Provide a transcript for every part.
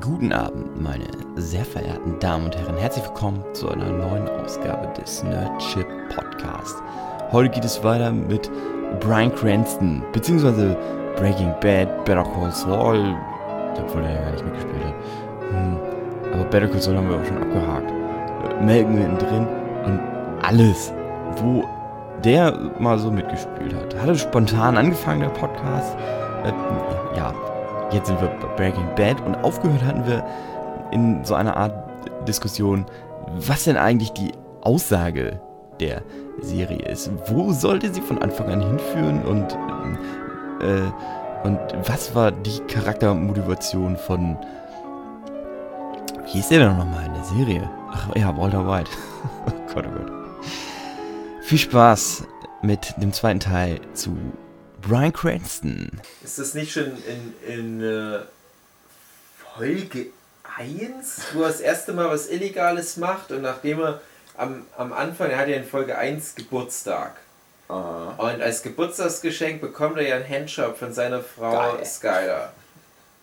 Guten Abend, meine sehr verehrten Damen und Herren. Herzlich willkommen zu einer neuen Ausgabe des Nerdship Podcast. Heute geht es weiter mit Brian Cranston, beziehungsweise Breaking Bad, Better Call Saul, obwohl er ja gar nicht mitgespielt hat. Hm, aber Better Call Saul haben wir auch schon abgehakt. Melken mittendrin und alles, wo der mal so mitgespielt hat. Hat er spontan angefangen, der Podcast? Äh, ja, jetzt sind wir bei Breaking Bad und aufgehört hatten wir in so einer Art Diskussion, was denn eigentlich die Aussage der Serie ist. Wo sollte sie von Anfang an hinführen und, äh, und was war die Charaktermotivation von. Wie hieß der denn nochmal in der Serie? Ach ja, Walter White. oh Gott, oh Gott. Viel Spaß mit dem zweiten Teil zu Brian Cranston. Ist das nicht schon in, in äh, Folge 1, wo er das erste Mal was Illegales macht und nachdem er am, am Anfang, er hat ja in Folge 1 Geburtstag. Aha. Und als Geburtstagsgeschenk bekommt er ja einen Handjob von seiner Frau Geil. Skylar.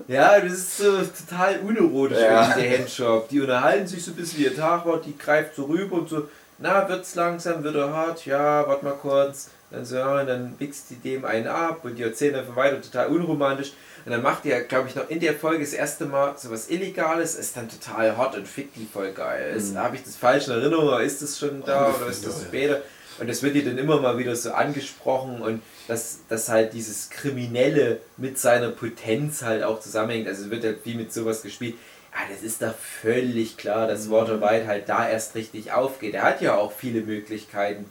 Ja, das ist so total unironisch, Ja. der Handjob. Die unterhalten sich so ein bisschen wie ihr Tag die greift so rüber und so, na, wird's langsam, wird er hart, ja, warte mal kurz. Dann so, ja, und dann wichst die dem einen ab und die erzählen einfach weiter, total unromantisch. Und dann macht er, glaube ich, noch in der Folge das erste Mal sowas Illegales, ist dann total hot und fickt die voll geil. Mhm. Habe ich das falsch in Erinnerung oder ist das schon da Ungefähr, oder ist das ja. später? Und das wird dir dann immer mal wieder so angesprochen und dass, dass halt dieses Kriminelle mit seiner Potenz halt auch zusammenhängt. Also wird halt wie mit sowas gespielt. Ja, das ist doch völlig klar, dass Walter White halt da erst richtig aufgeht. Er hat ja auch viele Möglichkeiten.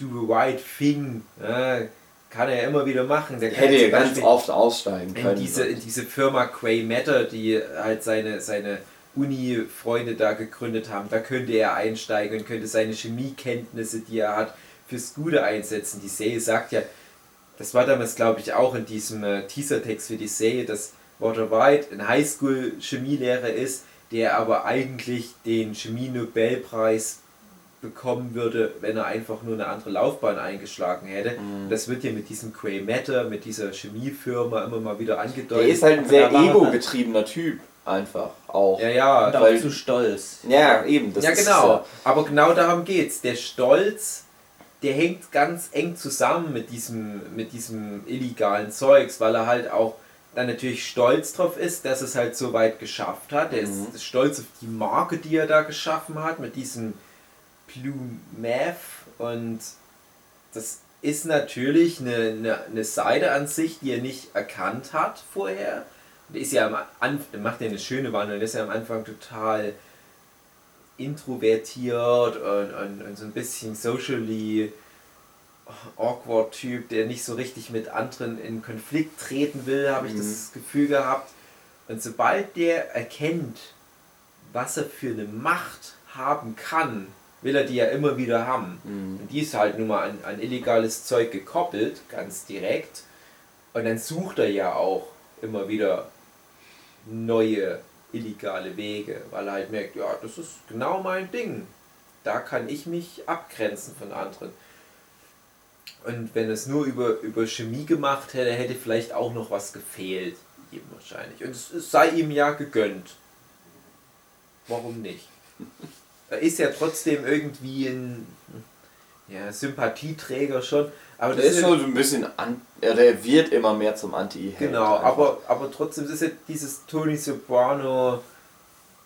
Do the White Thing, ja, kann er ja immer wieder machen. Der Hätte ja ganz oft aussteigen in können. diese, in diese Firma Quay Matter, die halt seine, seine Uni-Freunde da gegründet haben, da könnte er einsteigen und könnte seine Chemiekenntnisse, die er hat, fürs Gute einsetzen. Die Serie sagt ja, das war damals glaube ich auch in diesem äh, Teasertext für die Serie, dass Walter White ein Highschool-Chemielehrer ist, der aber eigentlich den Chemie-Nobelpreis bekommen würde, wenn er einfach nur eine andere Laufbahn eingeschlagen hätte. Mhm. Das wird ja mit diesem Quay Matter, mit dieser Chemiefirma immer mal wieder angedeutet. Der ist halt ein sehr ego-getriebener Typ. Einfach. Auch. ja, ja, Und auch Weil- zu stolz. Ja, eben. Das ja, ist, genau. Aber genau darum geht's. Der Stolz, der hängt ganz eng zusammen mit diesem, mit diesem illegalen Zeugs, weil er halt auch dann natürlich stolz drauf ist, dass es halt so weit geschafft hat. Er Mhm. ist stolz auf die Marke, die er da geschaffen hat, mit diesem Blue Math und das ist natürlich eine, eine, eine Seite an sich, die er nicht erkannt hat vorher. Der ist ja am Anfang, macht ja eine schöne Wandlung, der ist ja am Anfang total introvertiert und, und, und so ein bisschen socially awkward Typ, der nicht so richtig mit anderen in Konflikt treten will, habe ich Mhm. das Gefühl gehabt. Und sobald der erkennt, was er für eine Macht haben kann, will er die ja immer wieder haben. Mhm. Und die ist halt nun mal an, an illegales Zeug gekoppelt, ganz direkt. Und dann sucht er ja auch immer wieder neue illegale Wege, weil er halt merkt, ja, das ist genau mein Ding. Da kann ich mich abgrenzen von anderen. Und wenn es nur über, über Chemie gemacht hätte, hätte vielleicht auch noch was gefehlt. Ihm wahrscheinlich. Und es, es sei ihm ja gegönnt. Warum nicht? Er ist ja trotzdem irgendwie ein ja, Sympathieträger schon. Aber Der das ist so ein bisschen. An, ja, der wird immer mehr zum anti Genau, aber, aber trotzdem ist ja dieses Tony Soprano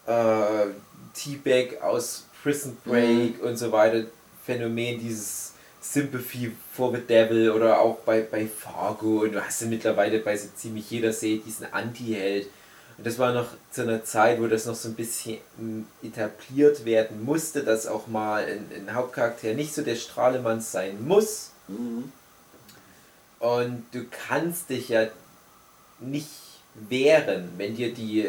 äh, T-Bag aus Prison Break und so weiter Phänomen, dieses Sympathy for the Devil oder auch bei, bei Fargo und du hast ja mittlerweile bei so ziemlich jeder Serie diesen Anti-Held. Und das war noch zu einer Zeit, wo das noch so ein bisschen etabliert werden musste, dass auch mal ein, ein Hauptcharakter nicht so der Strahlemann sein muss. Mhm. Und du kannst dich ja nicht wehren, wenn dir die,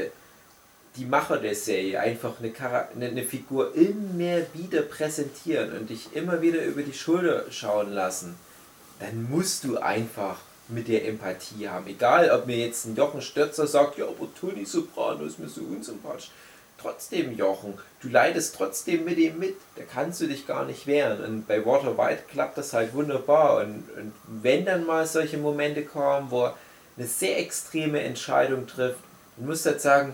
die Macher der Serie einfach eine, Chara- eine, eine Figur immer wieder präsentieren und dich immer wieder über die Schulter schauen lassen. Dann musst du einfach mit der Empathie haben. Egal, ob mir jetzt ein Jochen Stürzer sagt, ja, aber Toni Soprano ist mir so unsympathisch. Trotzdem, Jochen, du leidest trotzdem mit ihm mit. Da kannst du dich gar nicht wehren. Und bei Walter White klappt das halt wunderbar. Und, und wenn dann mal solche Momente kommen, wo er eine sehr extreme Entscheidung trifft, dann musst du halt sagen,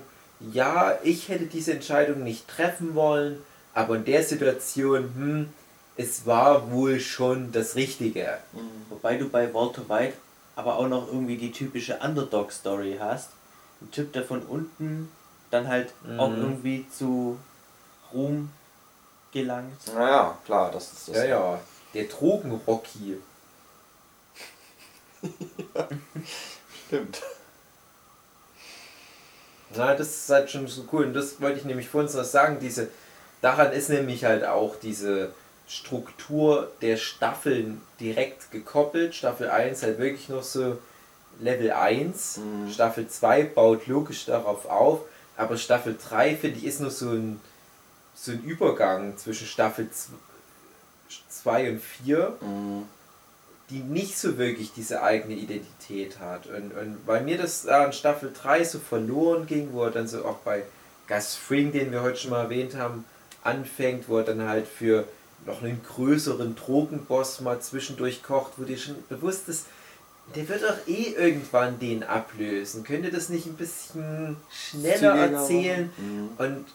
ja, ich hätte diese Entscheidung nicht treffen wollen, aber in der Situation, hm, es war wohl schon das Richtige. Wobei du bei Walter White aber auch noch irgendwie die typische Underdog-Story hast. Ein Typ, der von unten dann halt auch Mhm. irgendwie zu Ruhm gelangt. Naja, klar, das ist das. Ja, ja, der Drogenrocky. Stimmt. Na, das ist halt schon so cool. Und das wollte ich nämlich vorhin noch sagen. Diese, daran ist nämlich halt auch diese Struktur der Staffeln direkt gekoppelt. Staffel 1 halt wirklich noch so Level 1. Mhm. Staffel 2 baut logisch darauf auf. Aber Staffel 3, finde ich, ist noch so ein, so ein Übergang zwischen Staffel 2 und 4 Mhm. die nicht so wirklich diese eigene Identität hat. Und, und weil mir das da in Staffel 3 so verloren ging, wo er dann so auch bei Gus Fring, den wir heute schon mal erwähnt haben, anfängt, wo er dann halt für noch einen größeren Drogenboss mal zwischendurch kocht, wo dir schon bewusst ist, der wird doch eh irgendwann den ablösen. Könnt ihr das nicht ein bisschen schneller erzählen? Mhm. Und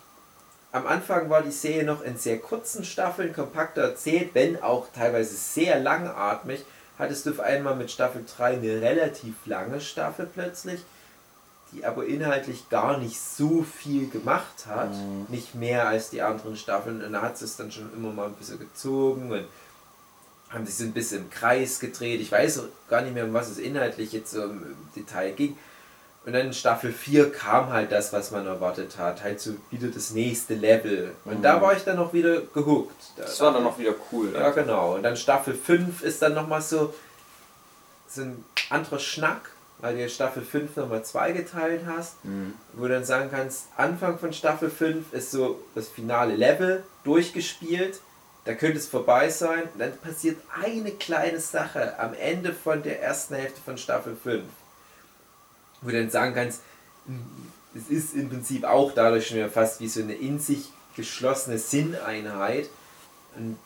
am Anfang war die Serie noch in sehr kurzen Staffeln kompakter erzählt, wenn auch teilweise sehr langatmig. Hattest du auf einmal mit Staffel 3 eine relativ lange Staffel plötzlich, die aber inhaltlich gar nicht so viel gemacht hat. Mhm. Nicht mehr als die anderen Staffeln. Und da hat es dann schon immer mal ein bisschen gezogen und haben sich so ein bisschen im Kreis gedreht. Ich weiß gar nicht mehr, um was es inhaltlich jetzt so im Detail ging. Und dann in Staffel 4 kam halt das, was man erwartet hat. Halt so wieder das nächste Level. Und Mhm. da war ich dann noch wieder gehuckt. Da- Das war dann noch wieder cool. Ja, genau. Und dann Staffel 5 ist dann nochmal so, so ein anderer Schnack, weil du Staffel 5 nochmal zweigeteilt hast Mhm. wo du dann sagen kannst, Anfang von Staffel 5 ist so das finale Level durchgespielt, da könnte es vorbei sein, und dann passiert eine kleine Sache am Ende von der ersten Hälfte von Staffel 5, wo du dann sagen kannst, es ist im Prinzip auch dadurch schon fast wie so eine in sich geschlossene Sinneinheit und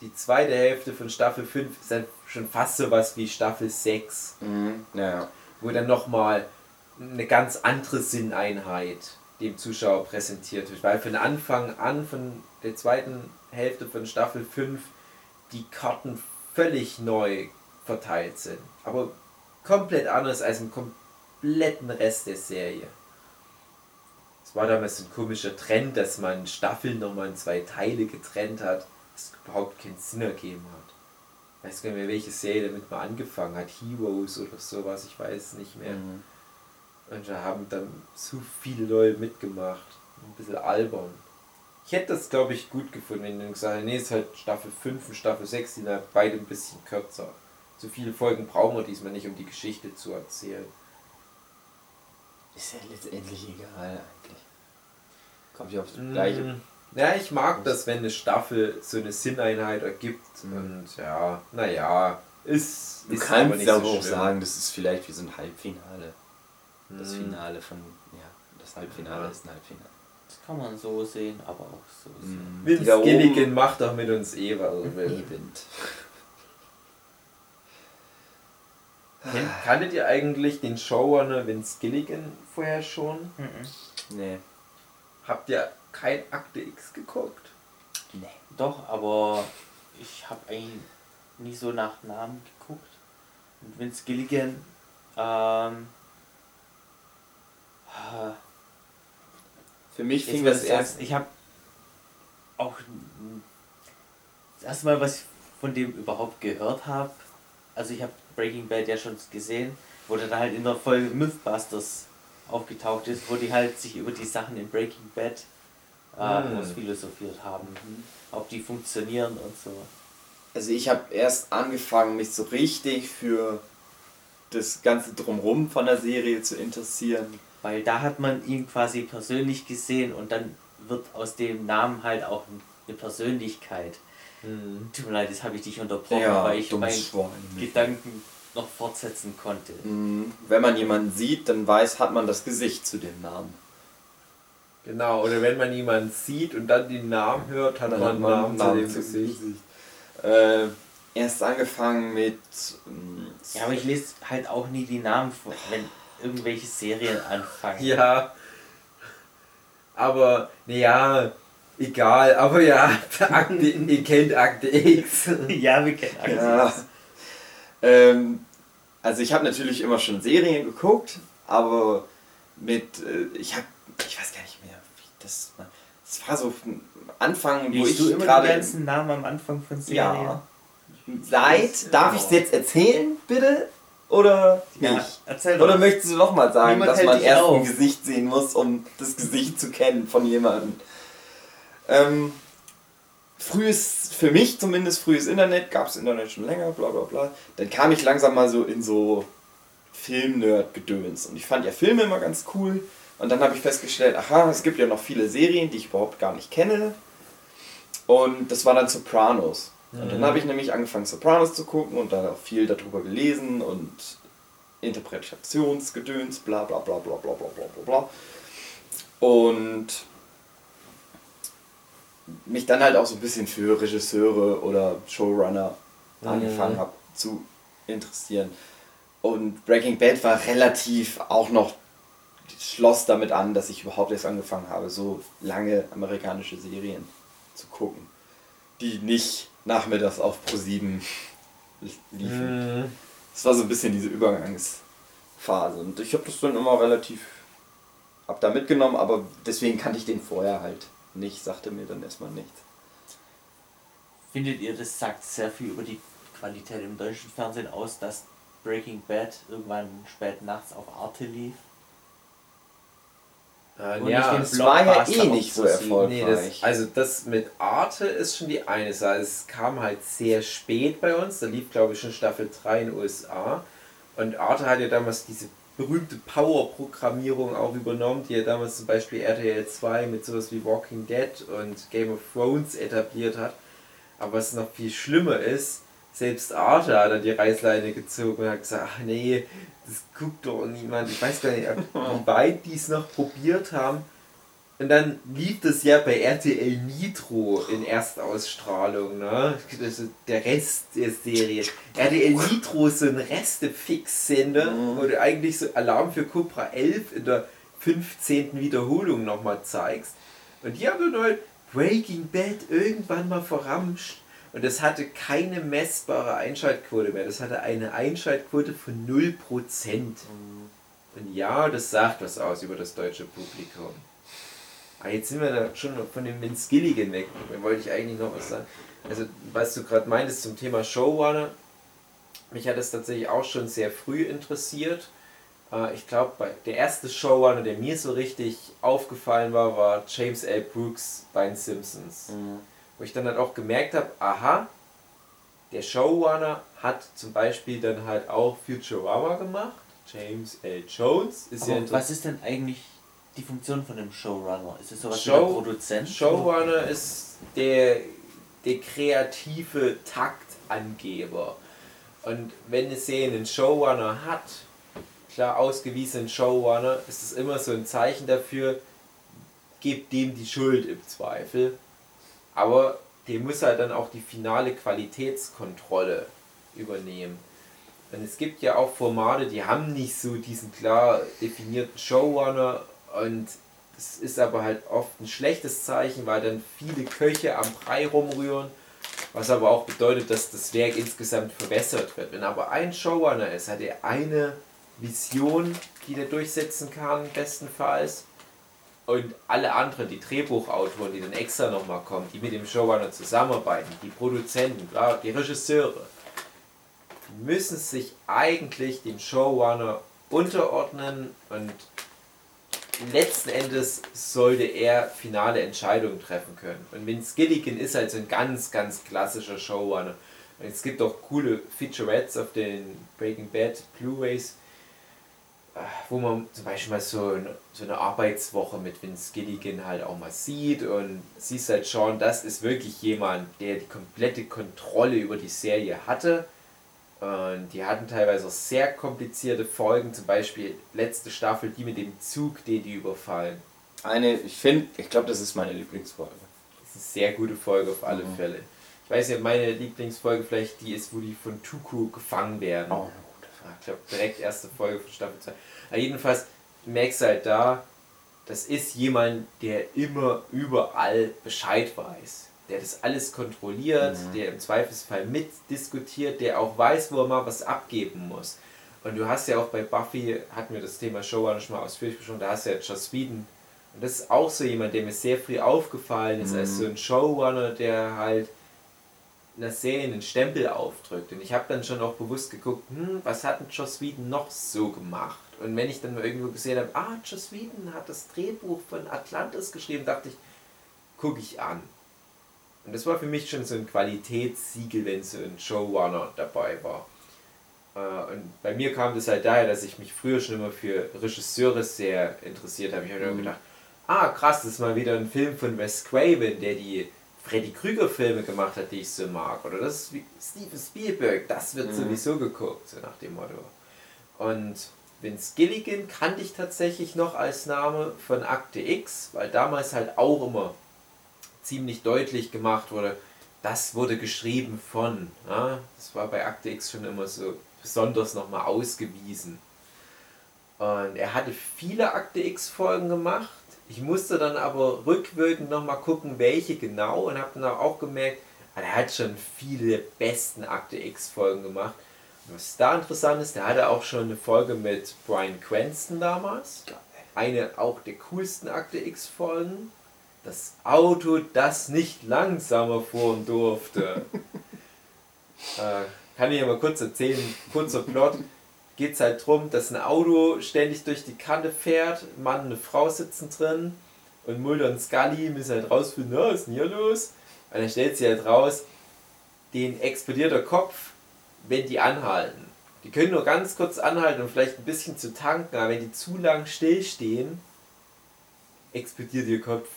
die zweite Hälfte von Staffel 5 ist dann schon fast so was wie Staffel 6 Mhm. Ja, ja. Wo dann nochmal eine ganz andere Sinneinheit dem Zuschauer präsentiert wird. Weil von Anfang an, von der zweiten Hälfte von Staffel 5, die Karten völlig neu verteilt sind. Aber komplett anders als im kompletten Rest der Serie. Es war damals ein komischer Trend, dass man Staffeln nochmal in zwei Teile getrennt hat, was überhaupt keinen Sinn ergeben hat. Ich weiß gar nicht mehr, welche Serie damit mal angefangen hat. Heroes oder sowas, ich weiß nicht mehr. Mhm. Und da haben dann zu viele Leute mitgemacht. Ein bisschen albern. Ich hätte das, glaube ich, gut gefunden, wenn du gesagt hättest, nee, es ist halt Staffel 5 und Staffel 6, die sind halt beide ein bisschen kürzer. So viele Folgen brauchen wir diesmal nicht, um die Geschichte zu erzählen. Ist ja letztendlich egal eigentlich. Kommt ja aufs Gleiche. Ja, ich mag das, wenn eine Staffel so eine Sinneinheit ergibt. Mhm. Und ja, naja, ist, Du ist kannst so aber auch schlimm. sagen, das ist vielleicht wie so ein Halbfinale. Das Mhm. Finale von, ja, das Halbfinale Ja. ist ein Halbfinale. Das kann man so sehen, aber auch so sehen. Mhm. Vince da oben- Gilligan macht doch mit uns eh, was er will. Eben. Kanntet ihr eigentlich den Showrunner Vince Gilligan vorher schon? Mhm. Nee. Habt ihr kein Akte X geguckt? Nee. Doch, aber ich habe eigentlich nie so nach Namen geguckt. Und Vince Gilligan, ähm, ah, Für mich fing das erst. ich habe auch das erste Mal, was ich von dem überhaupt gehört habe, also ich habe Breaking Bad ja schon gesehen, wo der dann halt in der Folge Mythbusters aufgetaucht ist, wo die halt sich über die Sachen in Breaking Bad äh, Hm. ausphilosophiert haben, ob die funktionieren und so. Also ich habe erst angefangen, mich so richtig für das ganze Drumrum von der Serie zu interessieren. Weil da hat man ihn quasi persönlich gesehen und dann wird aus dem Namen halt auch eine Persönlichkeit. Tut mir leid, jetzt habe ich dich unterbrochen, weil ich meinen. Gedanken noch fortsetzen konnte. Mhm. Wenn man jemanden sieht, dann weiß, hat man das Gesicht zu dem Namen. Genau, oder wenn man jemanden sieht und dann den Namen hört, hat Dann hat einen Namen, Namen zu dem zu Gesicht. Äh, erst angefangen mit. ähm, Ja, aber ich lese halt auch nie die Namen vor, wenn irgendwelche Serien anfangen. Ja, aber naja, egal, aber ja, Akte, ihr kennt Akte X. ja, wir kennen Akte Ja. X. Ähm, also ich habe natürlich immer schon Serien geguckt, aber mit, äh, ich habe, ich weiß gar nicht mehr, das war. Das war so Anfang, wo Liest du ich immer die gerade... ganzen Namen am Anfang von Serien? Ja. Seit, darf ich es jetzt erzählen, bitte? Oder Ja, nicht? erzähl doch. Oder möchtest du nochmal sagen, Niemand dass man erst ein auf. Gesicht sehen muss, um das Gesicht zu kennen von jemandem? Ähm, frühes, für mich zumindest, frühes Internet, gab es Internet schon länger, bla bla bla. Dann kam ich langsam mal so in so Film-Nerd-Gedöns. Und ich fand ja Filme immer ganz cool. Und dann habe ich festgestellt, aha, es gibt ja noch viele Serien, die ich überhaupt gar nicht kenne. Und das war dann Sopranos. Und dann habe ich nämlich angefangen, Sopranos zu gucken und dann auch viel darüber gelesen und Interpretationsgedöns, bla bla bla bla bla bla bla bla bla. Und mich dann halt auch so ein bisschen für Regisseure oder Showrunner Mhm. angefangen habe zu interessieren. Und Breaking Bad war relativ auch noch, schloss damit an, dass ich überhaupt erst angefangen habe, so lange amerikanische Serien zu gucken, die nicht nachmittags auf Pro7 liefen. Mhm. Es war so ein bisschen diese Übergangsphase. Und ich habe das dann immer relativ ab da mitgenommen, aber deswegen kannte ich den vorher halt nicht, sagte mir dann erstmal nichts. Findet ihr, das sagt sehr viel über die Qualität im deutschen Fernsehen aus, dass Breaking Bad irgendwann spät nachts auf Arte lief? Äh, Und ja, nicht den war ja eh nicht so erfolgreich. Nee, das, also das mit Arte ist schon die eine Sache. Es kam halt sehr spät bei uns. Da lief, glaube ich, schon Staffel 3 in den USA. Und Arte hat ja damals diese berühmte Power-Programmierung auch übernommen, die ja damals zum Beispiel RTL 2 mit sowas wie Walking Dead und Game of Thrones etabliert hat. Aber was noch viel schlimmer ist, selbst Arte hat dann die Reißleine gezogen und hat gesagt, ach nee, das guckt doch niemand. Ich weiß gar nicht, wie weit die es noch probiert haben. Und dann lief das ja bei RTL Nitro in Erstausstrahlung, ne? Ist der Rest der Serie. RTL Nitro ist so ein Reste-Fix-Sender, wo du eigentlich so Alarm für Cobra 11 in der 15. Wiederholung nochmal zeigst. Und die haben dann halt Breaking Bad irgendwann mal verramscht. Und das hatte keine messbare Einschaltquote mehr. Das hatte eine Einschaltquote von 0%. Und ja, das sagt was aus über das deutsche Publikum. Aber jetzt sind wir da schon von dem Vince Gilligan weg. Da wollte ich eigentlich noch was sagen. Also, was du gerade meintest zum Thema Showrunner, mich hat das tatsächlich auch schon sehr früh interessiert. Äh, Ich glaube, der erste Showrunner, der mir so richtig aufgefallen war, war James L. Brooks bei den Simpsons. Wo ich dann halt auch gemerkt habe, aha, der Showrunner hat zum Beispiel dann halt auch Futurama gemacht. James L. Jones ist ja Aber inter- was ist denn eigentlich die Funktion von einem Showrunner? Ist es sowas wie Show- der Produzent? Showrunner ist der, der kreative Taktangeber. Und wenn eine Serie einen Showrunner hat, klar ausgewiesenen Showrunner, ist es immer so ein Zeichen dafür, gebt dem die Schuld im Zweifel. Aber der muss halt dann auch die finale Qualitätskontrolle übernehmen. Und es gibt ja auch Formate, die haben nicht so diesen klar definierten Showrunner und es ist aber halt oft ein schlechtes Zeichen, weil dann viele Köche am Brei rumrühren, was aber auch bedeutet, dass das Werk insgesamt verbessert wird. Wenn aber ein Showrunner ist, hat er eine Vision, die er durchsetzen kann, bestenfalls. Und alle anderen, die Drehbuchautoren, die dann extra nochmal kommen, die mit dem Showrunner zusammenarbeiten, die Produzenten, klar, die Regisseure, müssen sich eigentlich dem Showrunner unterordnen und letzten Endes sollte er finale Entscheidungen treffen können. Und Vince Gilligan ist halt so ein ganz, ganz klassischer Showrunner. Und es gibt auch coole Featurettes auf den Breaking Bad Blu-rays, wo man zum Beispiel mal so eine, so eine Arbeitswoche mit Vince Gilligan halt auch mal sieht und siehst halt schon, das ist wirklich jemand, der die komplette Kontrolle über die Serie hatte. Und die hatten teilweise auch sehr komplizierte Folgen, zum Beispiel letzte Staffel, die mit dem Zug, den die überfallen. Eine, ich finde, ich glaube, das ist meine Lieblingsfolge. Das ist eine sehr gute Folge auf alle Mhm. Fälle. Ich weiß ja, meine Lieblingsfolge vielleicht die ist, wo die von Tuku gefangen werden. Oh, Ich glaube, direkt erste Folge von Staffel 2. Aber jedenfalls merkst du halt da, das ist jemand, der immer überall Bescheid weiß. Der das alles kontrolliert, Mhm. der im Zweifelsfall mitdiskutiert, der auch weiß, wo er mal was abgeben muss. Und du hast ja auch bei Buffy, hatten wir das Thema Showrunner schon mal ausführlich besprochen, da hast du ja Joss Whedon. Und das ist auch so jemand, der mir sehr früh aufgefallen ist, als Mhm. so ein Showrunner, der halt einer Serie einen Stempel aufdrückt. Und ich habe dann schon auch bewusst geguckt, hm, was hat denn Joss Whedon noch so gemacht? Und wenn ich dann mal irgendwo gesehen habe, ah, Joss Whedon hat das Drehbuch von Atlantis geschrieben, dachte ich, gucke ich an. Und das war für mich schon so ein Qualitätssiegel, wenn so ein Showrunner dabei war. Äh, Und bei mir kam das halt daher, dass ich mich früher schon immer für Regisseure sehr interessiert habe. Ich habe immer Mhm. gedacht, ah krass, das ist mal wieder ein Film von Wes Craven, der die Freddy Krüger Filme gemacht hat, die ich so mag. Oder das ist wie Steven Spielberg, das wird Mhm. sowieso geguckt, so nach dem Motto. Und Vince Gilligan kannte ich tatsächlich noch als Name von Akte X, weil damals halt auch immer ziemlich deutlich gemacht wurde, das wurde geschrieben von. Ja? Das war bei Akte X schon immer so besonders nochmal ausgewiesen. Und er hatte viele Akte X-Folgen gemacht. Ich musste dann aber rückwirkend nochmal gucken, welche genau und habe dann auch gemerkt, ah, er hat schon viele der besten Akte X-Folgen gemacht. Und was da interessant ist, der hatte auch schon eine Folge mit Brian Cranston damals. Eine auch der coolsten Akte X-Folgen. Das Auto, das nicht langsamer fahren durfte. äh, kann ich ja mal kurz erzählen, kurzer Plot. Geht es halt darum, dass ein Auto ständig durch die Kante fährt, Mann und eine Frau sitzen drin und Mulder und Scully müssen halt rausfinden, was ist denn hier los? Und dann stellt sie halt raus, den explodiert der Kopf, wenn die anhalten. Die können nur ganz kurz anhalten, um vielleicht ein bisschen zu tanken, aber wenn die zu lang stillstehen, explodiert ihr Kopf.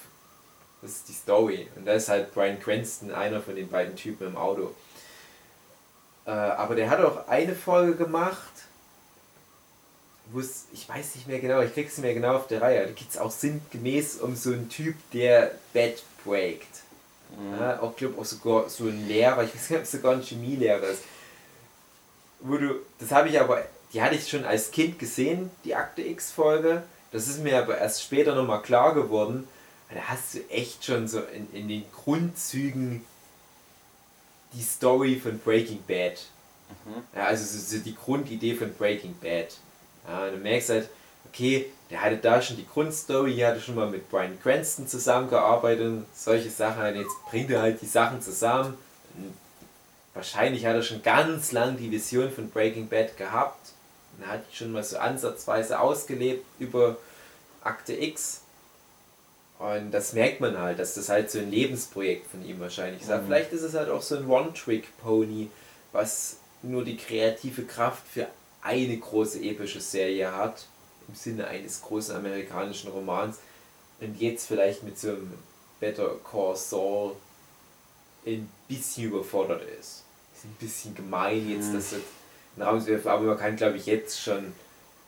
Das ist die Story. Und da ist halt Brian Cranston einer von den beiden Typen im Auto. Äh, aber der hat auch eine Folge gemacht, es, ich weiß nicht mehr genau, ich krieg's nicht mehr genau auf der Reihe, da geht es auch sinngemäß um so einen Typ, der Bett breakt. Ja, auch glaube auch sogar so ein Lehrer, ich weiß nicht, ob es sogar ein Chemielehrer ist. Wo du, das habe ich aber, die hatte ich schon als Kind gesehen, die Akte X-Folge. Das ist mir aber erst später nochmal klar geworden. Da hast du echt schon so in, in den Grundzügen die Story von Breaking Bad. Ja, also so, so die Grundidee von Breaking Bad. Ja, du merkst halt, okay, der hatte da schon die Grundstory, hier hatte schon mal mit Brian Cranston zusammengearbeitet und solche Sachen. Und jetzt bringt er halt die Sachen zusammen. Und wahrscheinlich hat er schon ganz lang die Vision von Breaking Bad gehabt. Und er hat schon mal so ansatzweise ausgelebt über Akte X. Und das merkt man halt, dass das halt so ein Lebensprojekt von ihm wahrscheinlich ist. Mhm. Vielleicht ist es halt auch so ein One-Trick-Pony, was nur die kreative Kraft für eine große epische Serie hat, im Sinne eines großen amerikanischen Romans, und jetzt vielleicht mit so einem Better Call Saul ein bisschen überfordert ist. Ist ein bisschen gemein jetzt, Mhm. dass das ein Raum wirft, aber man kann glaube ich jetzt schon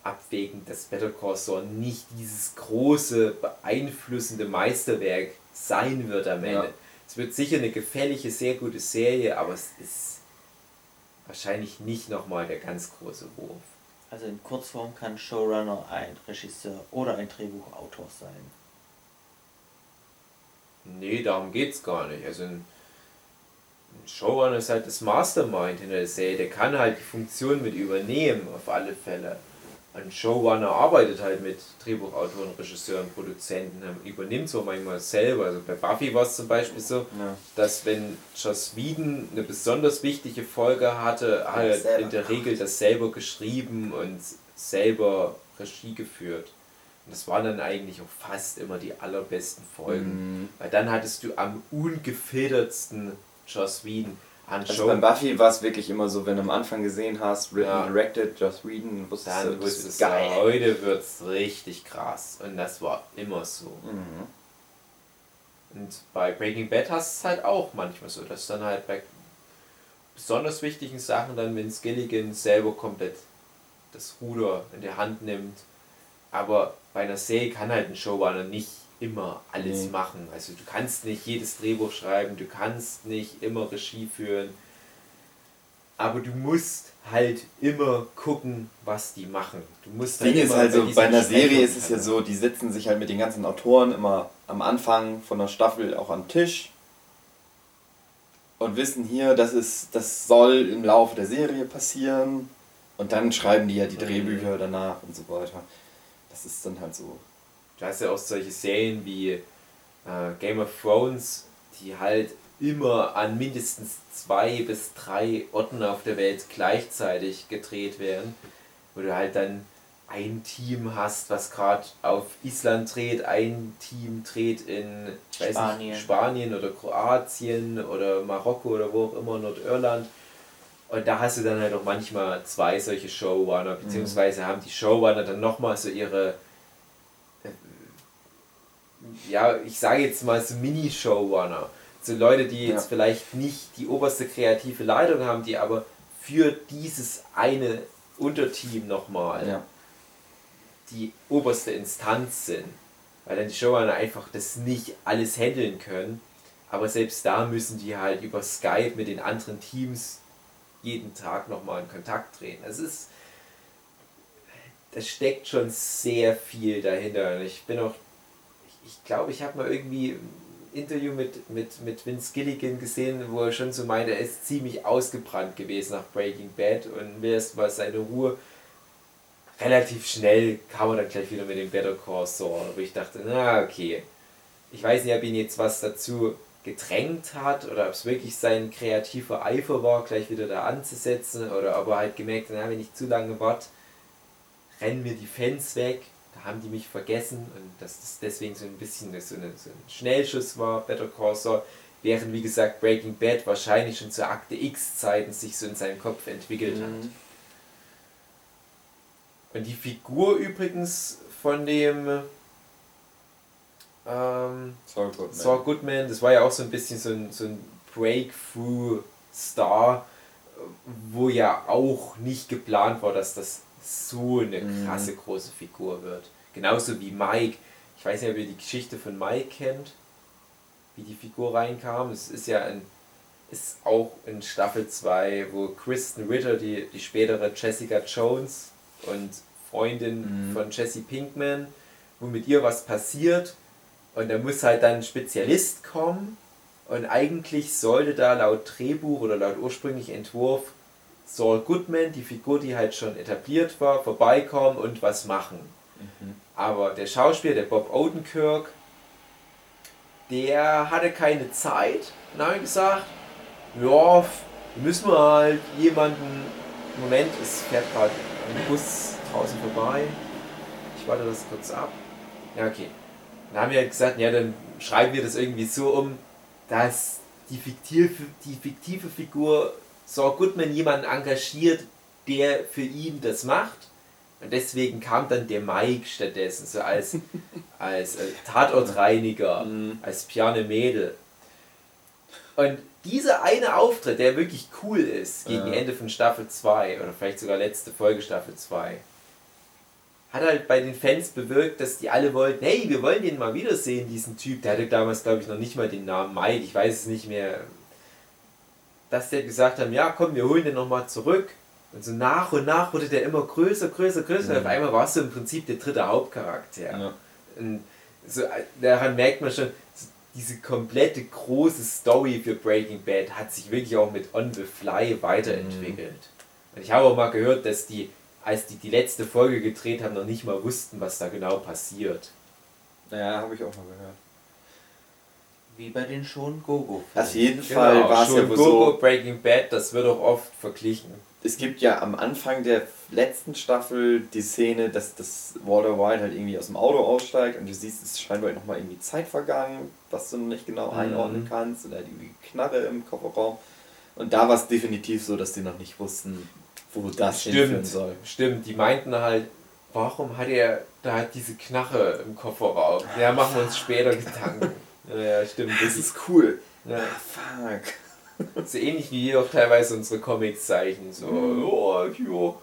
abwägen, dass Better Call Saul nicht dieses große, beeinflussende Meisterwerk sein wird am Ende. Ja. Es wird sicher eine gefällige, sehr gute Serie, aber es ist wahrscheinlich nicht nochmal der ganz große Wurf. Also in Kurzform kann Showrunner ein Regisseur oder ein Drehbuchautor sein. Nee, darum geht's gar nicht. Also ein, Showrunner ist halt das Mastermind hinter der Serie. Der kann halt die Funktion mit übernehmen, auf alle Fälle. Ein Showrunner arbeitet halt mit Drehbuchautoren, Regisseuren, Produzenten, ähm, übernimmt so manchmal selber. Also bei Buffy war es zum Beispiel so, Ja. dass wenn Joss Whedon eine besonders wichtige Folge hatte, hat er selber in der Regel das selber geschrieben und selber Regie geführt. Und das waren dann eigentlich auch fast immer die allerbesten Folgen. Mhm. Weil dann hattest du am ungefiltertsten Joss Whedon an Also Show. beim Buffy war es wirklich immer so, wenn du am Anfang gesehen hast, written, Ja. directed, Joss Whedon, wusstest du, dann das wird du, geil. heute wird's richtig krass. Und das war immer so. Mhm. Und bei Breaking Bad hast du es halt auch manchmal so, dass dann halt bei besonders wichtigen Sachen dann Vince Gilligan selber komplett das Ruder in der Hand nimmt. Aber bei einer Serie kann halt ein Showrunner nicht immer alles Nee. machen. Also du kannst nicht jedes Drehbuch schreiben, du kannst nicht immer Regie führen. aber du musst halt immer gucken, was die machen. Du musst Das Ding halt ist immer halt so, diesen bei einer Serie ist es ja so, die sitzen sich halt mit den ganzen Autoren immer am Anfang von der Staffel auch am Tisch und wissen hier, das ist, das soll im Laufe der Serie passieren und dann schreiben die ja die. Drehbücher danach und so weiter. Das ist dann halt so. Du hast ja auch solche Serien wie äh, Game of Thrones, die halt immer an mindestens zwei bis drei Orten auf der Welt gleichzeitig gedreht werden, wo du halt dann ein Team hast, was gerade auf Island dreht, ein Team dreht in Spanien. Nicht, Spanien oder Kroatien oder Marokko oder wo auch immer, Nordirland. Und da hast du dann halt auch manchmal zwei solche Showrunner, beziehungsweise haben die Showrunner dann nochmal so ihre ja, ich sage jetzt mal so Mini-Showrunner. So Leute, die jetzt Ja. vielleicht nicht die oberste kreative Leitung haben, die aber für dieses eine Unterteam nochmal Ja. die oberste Instanz sind. Weil dann die Showrunner einfach das nicht alles handeln können. Aber selbst da müssen die halt über Skype mit den anderen Teams jeden Tag nochmal in Kontakt treten. Es ist. Das steckt schon sehr viel dahinter. Und ich bin auch. Ich, glaube, ich habe mal irgendwie ein Interview mit, mit, mit Vince Gilligan gesehen, wo er schon so meinte, er ist ziemlich ausgebrannt gewesen nach Breaking Bad und will erst mal seine Ruhe relativ schnell kam er dann gleich wieder mit dem Better Call Saul, wo ich dachte, na okay, ich weiß nicht, ob ihn jetzt was dazu gedrängt hat oder ob es wirklich sein kreativer Eifer war, gleich wieder da anzusetzen oder ob er halt gemerkt hat, na, wenn ich zu lange warte, rennen mir die Fans weg, da haben die mich vergessen und dass das deswegen so ein bisschen so, eine, so ein Schnellschuss war, Better Call Saul, während wie gesagt Breaking Bad wahrscheinlich schon zu Akte X Zeiten sich so in seinem Kopf entwickelt hat. Mhm. Und die Figur übrigens von dem ähm, Saul Goodman. Saul Goodman, das war ja auch so ein bisschen so ein, so ein Breakthrough-Star, wo ja auch nicht geplant war, dass das so eine Mhm. krasse große Figur wird. Genauso wie Mike. Ich weiß nicht, ob ihr die Geschichte von Mike kennt, wie die Figur reinkam. Es ist ja ein, ist auch in Staffel 2, wo Kristen Ritter, die, die spätere Jessica Jones und Freundin Mhm. von Jesse Pinkman, wo mit ihr was passiert und da muss halt dann ein Spezialist kommen und eigentlich sollte da laut Drehbuch oder laut ursprünglich Entwurf Saul Goodman, die Figur, die halt schon etabliert war, vorbeikommen und was machen. Mhm. Aber der Schauspieler, der Bob Odenkirk, der hatte keine Zeit und dann habe ich gesagt, ja, müssen wir halt jemanden, Moment, es fährt gerade ein Bus draußen vorbei, ich warte das kurz ab. Ja, okay. Dann haben wir halt gesagt, ja, dann schreiben wir das irgendwie so um, dass die fiktive, die fiktive Figur Saul Goodman jemanden engagiert, der für ihn das macht. Und deswegen kam dann der Mike stattdessen, so als, als äh, Tatortreiniger, Mhm. als Piane Mädel. Und dieser eine Auftritt, der wirklich cool ist, gegen Ja. Ende von Staffel 2 oder vielleicht sogar letzte Folge Staffel 2, hat halt bei den Fans bewirkt, dass die alle wollten, hey, wir wollen den mal wiedersehen, diesen Typ. Der hatte damals, glaube ich, noch nicht mal den Namen Mike, ich weiß es nicht mehr. Dass der gesagt haben, ja, komm, wir holen den nochmal zurück. Und so nach und nach wurde der immer größer, größer, größer. Und Mhm. auf einmal war es so im Prinzip der dritte Hauptcharakter. Ja. Und so, äh, daran merkt man schon, diese komplette große Story für Breaking Bad hat sich wirklich auch mit On the Fly weiterentwickelt. Und ich habe auch mal gehört, dass die, als die die letzte Folge gedreht haben, noch nicht mal wussten, was da genau passiert. Ja, habe ich auch mal gehört. Wie bei den schon Gogo. Auf jeden Fall war es Genau, ja wohl Gogo, so. Breaking Bad, das wird auch oft verglichen. Es gibt ja am Anfang der letzten Staffel die Szene, dass das Walter White halt irgendwie aus dem Auto aussteigt und du siehst, es ist scheinbar nochmal irgendwie Zeit vergangen, was du noch nicht genau Mhm. einordnen kannst. Und er hat irgendwie Knarre im Kofferraum. Und da war es definitiv so, dass die noch nicht wussten, wo das hinführen Stimmt, soll. stimmt. Die meinten halt, warum hat er da diese Knarre im Kofferraum? Ja, machen wir uns später Gedanken. Ja, ja, stimmt. Das wirklich. ist cool. Ja. Ah, fuck. So ähnlich wie auch teilweise unsere Comics zeichnen. So, Mhm. oh, hier,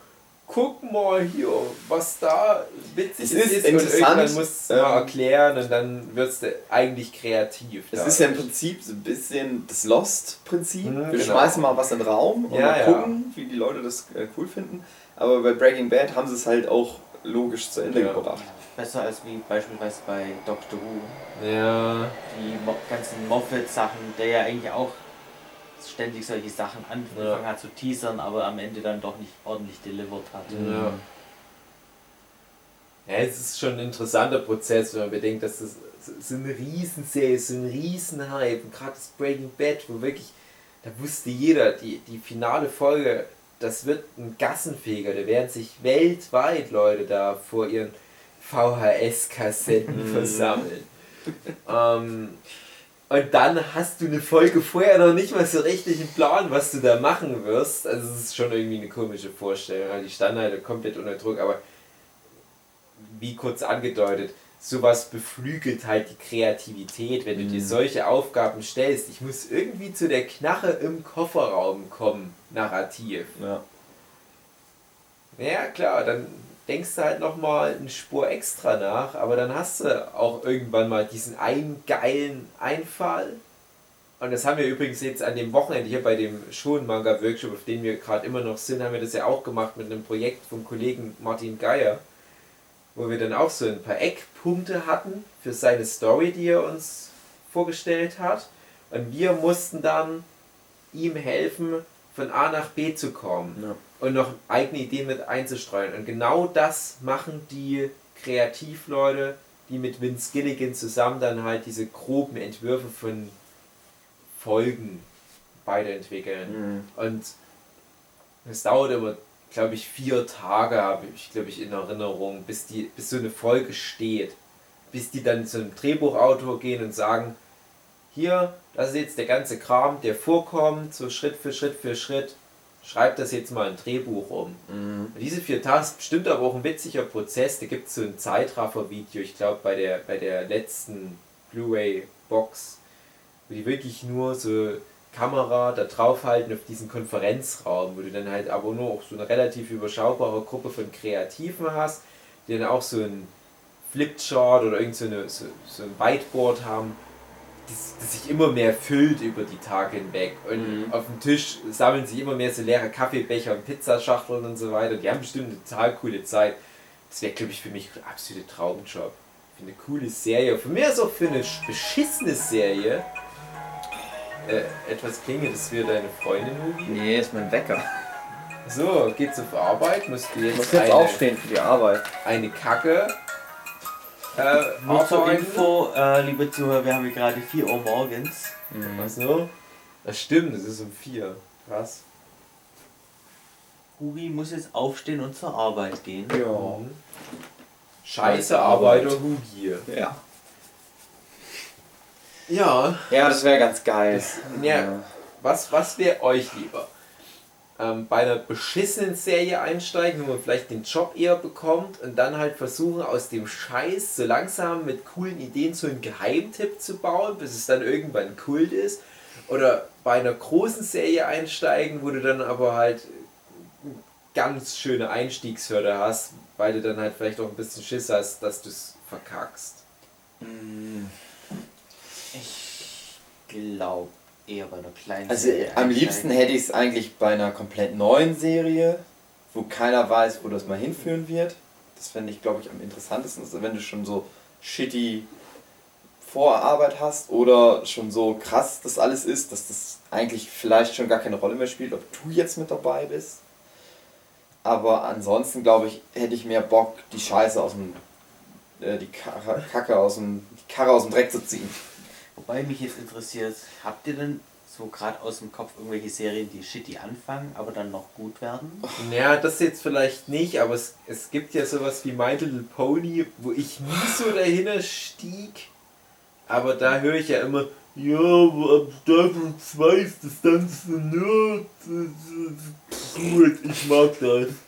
guck mal hier, was da witzig Es ist. ist und interessant, irgendwann musst du es mal ähm, erklären und dann wirst du eigentlich kreativ. Es ist ja im Prinzip so ein bisschen das Lost-Prinzip. Mhm, Wir genau. schmeißen mal was in den Raum und Ja, mal ja. gucken, wie die Leute das äh, cool finden. Aber bei Breaking Bad haben sie es halt auch logisch zu Ende Ja. gebracht. Besser als wie beispielsweise bei Doctor Who. Ja, Die Mo ganzen Moffat-Sachen, der ja eigentlich auch ständig solche Sachen angefangen hat zu teasern, aber am Ende dann doch nicht ordentlich delivered hat. ja. Ja, es ist schon ein interessanter Prozess, wenn man bedenkt, dass das so eine Riesenserie ist, so ein Riesenhype. Und gerade das Breaking Bad, wo wirklich, da wusste jeder, die, die finale Folge, das wird ein Gassenfeger. Da werden sich weltweit Leute da vor ihren VHS-Kassetten versammeln. ähm, und dann hast du eine Folge vorher noch nicht mal so richtig einen Plan, was du da machen wirst. Also es ist schon irgendwie eine komische Vorstellung. Die standen halt komplett unter Druck, aber wie kurz angedeutet, sowas beflügelt halt die Kreativität, wenn du dir solche Aufgaben stellst. Ich muss irgendwie zu der Knarre im Kofferraum kommen, narrativ. Ja. Ja, klar, dann denkst du halt nochmal eine Spur extra nach, aber dann hast du auch irgendwann mal diesen einen geilen Einfall. Und das haben wir übrigens jetzt an dem Wochenende hier bei dem Schon-Manga-Workshop, auf dem wir gerade immer noch sind, haben wir das ja auch gemacht mit einem Projekt vom Kollegen Martin Geier, wo wir dann auch so ein paar Eckpunkte hatten für seine Story, die er uns vorgestellt hat. Und wir mussten dann ihm helfen, von A nach B zu kommen Ja. Und noch eigene Ideen mit einzustreuen. Und genau das machen die Kreativleute, die mit Vince Gilligan zusammen dann halt diese groben Entwürfe von Folgen weiterentwickeln. Mhm. Und es dauert immer, glaube ich, vier Tage, habe ich, glaube ich, in Erinnerung, bis, die, bis so eine Folge steht. Bis die dann zu einem Drehbuchautor gehen und sagen, hier, das ist jetzt der ganze Kram, der vorkommt, so Schritt für Schritt für Schritt. Schreib das jetzt mal ein Drehbuch um. Mhm. Diese vier Tage ist bestimmt aber auch ein witziger Prozess. Da gibt es so ein Zeitraffer-Video, ich glaube bei der, bei der letzten Blu-ray-Box, wo die wirklich nur so Kamera da draufhalten auf diesen Konferenzraum, wo du dann halt aber nur auch so eine relativ überschaubare Gruppe von Kreativen hast, die dann auch so ein Flipchart oder irgend so, eine, so, so ein Whiteboard haben, das, das sich immer mehr füllt über die Tage hinweg. Und Mhm. auf dem Tisch sammeln sich immer mehr so leere Kaffeebecher und Pizzaschachteln und so weiter. Die haben bestimmt eine total coole Zeit. Das wäre, glaube ich, für mich ein absoluter Traumjob. Für eine coole Serie. Für mich ist auch für eine beschissene Serie äh, etwas klingelt, das wäre deine Freundin, Hugi. Nee, ist mein Wecker. So, geht's auf Arbeit? Musst du Ich jetzt, muss jetzt aufstehen für die Arbeit. eine Kacke äh, Nur zur arbeiten? Info, äh, liebe Zuhörer, wir haben hier gerade 4 Uhr morgens. Mhm. Ach so? Das stimmt, es ist um vier. Krass. Hugi muss jetzt aufstehen und zur Arbeit gehen. Ja. Mhm. Scheiße Arbeiter Hugi. Ja. Ja, Ja, das wäre ganz geil. Ja. was, was wäre euch lieber? Ähm, bei einer beschissenen Serie einsteigen, wo man vielleicht den Job eher bekommt und dann halt versuchen, aus dem Scheiß so langsam mit coolen Ideen so einen Geheimtipp zu bauen, bis es dann irgendwann Kult ist. Oder bei einer großen Serie einsteigen, wo du dann aber halt ganz schöne Einstiegshürde hast, weil du dann halt vielleicht auch ein bisschen Schiss hast, dass du es verkackst. Mhm. Ich glaube eher bei einer kleinen Also Serie am einsteigen. liebsten hätte ich es eigentlich bei einer komplett neuen Serie, wo keiner weiß, wo das mal hinführen wird. Das fände ich, glaube ich, am interessantesten. Also wenn du schon so shitty Vorarbeit hast oder schon so krass das alles ist, dass das eigentlich vielleicht schon gar keine Rolle mehr spielt, ob du jetzt mit dabei bist. Aber ansonsten, glaube ich, hätte ich mehr Bock, die Scheiße aus dem, äh, die Karre, Kacke aus dem, die Karre aus dem Dreck zu ziehen. Wobei mich jetzt interessiert, habt ihr denn so gerade aus dem Kopf irgendwelche Serien, die shitty anfangen, aber dann noch gut werden? Ja, das jetzt vielleicht nicht, aber es, es gibt ja sowas wie My Little Pony, wo ich nie so dahinter stieg. Aber da höre ich ja immer, ja, aber ab Staffel 2 ist das dann so nerd. Gut, ich mag das.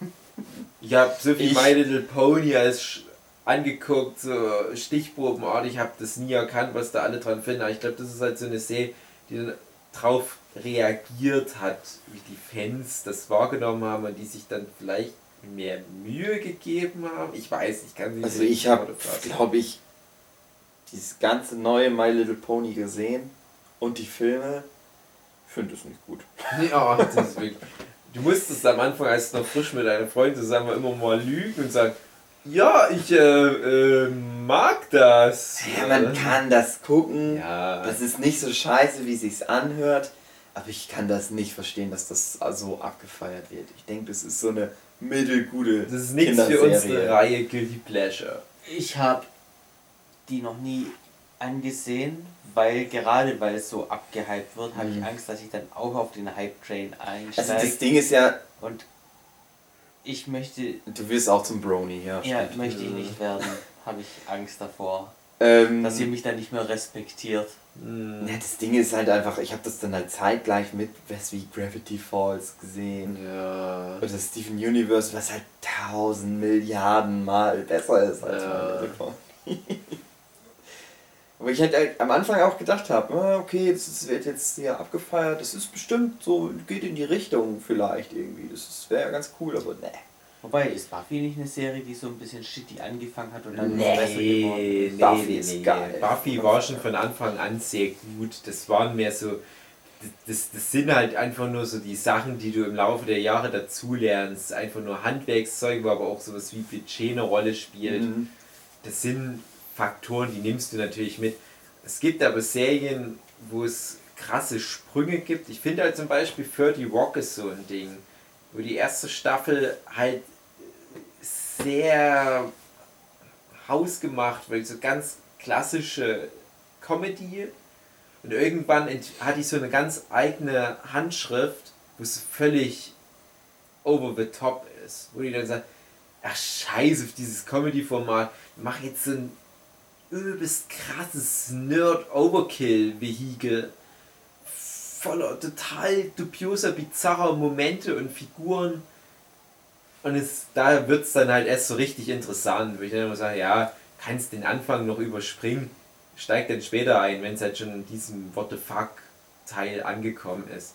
Ich habe so viel Ich- My Little Pony als angeguckt, so stichprobenartig, ich habe das nie erkannt, was da alle dran finden. Aber ich glaube, das ist halt so eine Serie, die dann drauf reagiert hat, wie die Fans das wahrgenommen haben und die sich dann vielleicht mehr Mühe gegeben haben. Ich weiß, ich kann sie Also nicht ich habe, glaube ich, dieses ganze neue My Little Pony gesehen und die Filme. Ich finde es nicht gut. Ja, das ist wirklich. Du musstest am Anfang, als du noch frisch mit deiner Freundin zusammen war, immer mal lügen und sagen, ja, ich äh, äh, mag das. Ja, man kann das gucken. Ja, Das ist nicht so scheiße, wie sich's anhört. Aber ich kann das nicht verstehen, dass das so abgefeiert wird. Ich denke, das ist so eine mittelgute das ist nichts für unsere Reihe Guilty Pleasure. Ich habe die noch nie angesehen, weil gerade weil es so abgehypt wird, habe Mhm. ich Angst, dass ich dann auch auf den Hype-Train Also das einsteige. Ding ist ja, und ich möchte, du wirst auch zum Brony, ja. ja, stimmt. möchte ich nicht werden, habe ich Angst davor, Ähm, dass ihr mich dann nicht mehr respektiert. Hm. ja, das Ding ist halt einfach, ich habe das dann halt zeitgleich mit was wie Gravity Falls gesehen. Ja. Oder Steven Universe, was halt tausend Milliarden Mal besser ist als Ja. Pony. Aber ich halt am Anfang auch gedacht habe, ah, okay, das wird jetzt hier abgefeiert, das ist bestimmt so, geht in die Richtung vielleicht irgendwie. Das wäre ganz cool, aber ne. Wobei, ist Buffy nicht eine Serie, die so ein bisschen shitty angefangen hat und dann Nee. besser geworden Nee, ist? nee, Buffy nee, ist nee. geil. Buffy war schon von Anfang an sehr gut. Das waren mehr so. Das, das sind halt einfach nur so die Sachen, die du im Laufe der Jahre dazulernst. Einfach nur Handwerkszeug, wo aber auch sowas wie Budget eine Rolle spielt. Mhm. Das sind Faktoren, die nimmst du natürlich mit. Es gibt aber Serien, wo es krasse Sprünge gibt. Ich finde halt zum Beispiel 30 Rock ist so ein Ding, wo die erste Staffel halt sehr hausgemacht, weil so ganz klassische Comedy und irgendwann ent- hat die so eine ganz eigene Handschrift, wo es völlig over the top ist, wo die dann sagt, ach scheiß auf dieses Comedy-Format, mach jetzt so ein übelst krasses Nerd-Overkill-Vehikel voller total dubioser, bizarrer Momente und Figuren. Und es, da wird es dann halt erst so richtig interessant, wo ich dann immer sage, ja, kannst den Anfang noch überspringen, steig dann später ein, wenn es halt schon in diesem What the fuck Teil angekommen ist.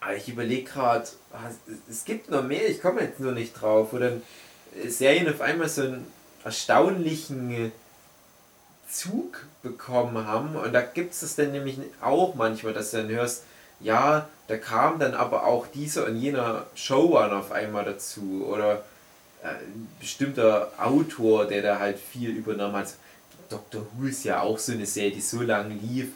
Aber ich überlege gerade, es gibt noch mehr, ich komme jetzt nur nicht drauf, dann Serien auf einmal so einen erstaunlichen Zug bekommen haben. Und da gibt es dann nämlich auch manchmal, dass du dann hörst, ja, da kam dann aber auch dieser und jener Showrunner auf einmal dazu. Oder äh, ein bestimmter Autor, der da halt viel übernommen hat. Doctor Who ist ja auch so eine Serie, die so lange lief,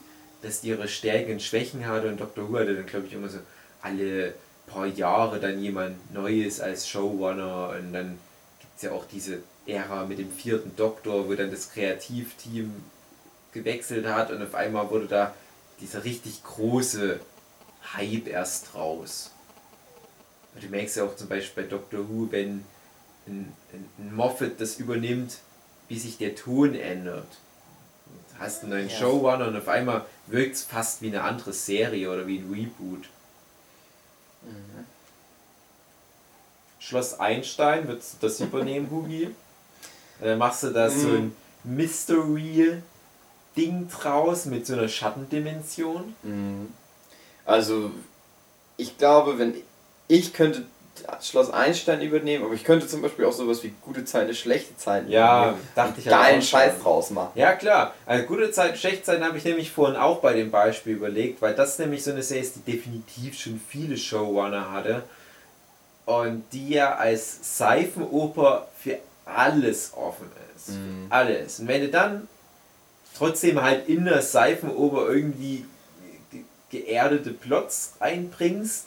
dass die ihre Stärken und Schwächen hatte. Und Doctor Who hatte dann, glaube ich, immer so alle paar Jahre dann jemand Neues als Showrunner. Und dann gibt es ja auch diese Ära mit dem vierten Doktor, wo dann das Kreativteam gewechselt hat und auf einmal wurde da dieser richtig große Hype erst raus. Und du merkst ja auch zum Beispiel bei Doctor Who, wenn ein, ein, Moffat das übernimmt, wie sich der Ton ändert. Du hast einen neuen Ja. Showrunner und auf einmal wirkt es fast wie eine andere Serie oder wie ein Reboot. Schloss Einstein, würdest du das übernehmen, Hugi? Dann machst du da so ein Mystery-Ding draus mit so einer Schattendimension. Mhm. Also, ich glaube, wenn ich könnte Schloss Einstein übernehmen, aber ich könnte zum Beispiel auch sowas wie gute Zeiten, schlechte Zeiten Ja, übernehmen. dachte Und ich halt geilen auch Scheiß draus machen. Ja, klar. Also gute Zeiten, schlechte Zeiten habe ich nämlich vorhin auch bei dem Beispiel überlegt, weil das nämlich so eine Serie ist, die definitiv schon viele Showrunner hatte und die ja als Seifenoper für alles offen ist. Mhm. Alles. Und wenn du dann trotzdem halt in der Seifenoper irgendwie ge- geerdete Plots einbringst,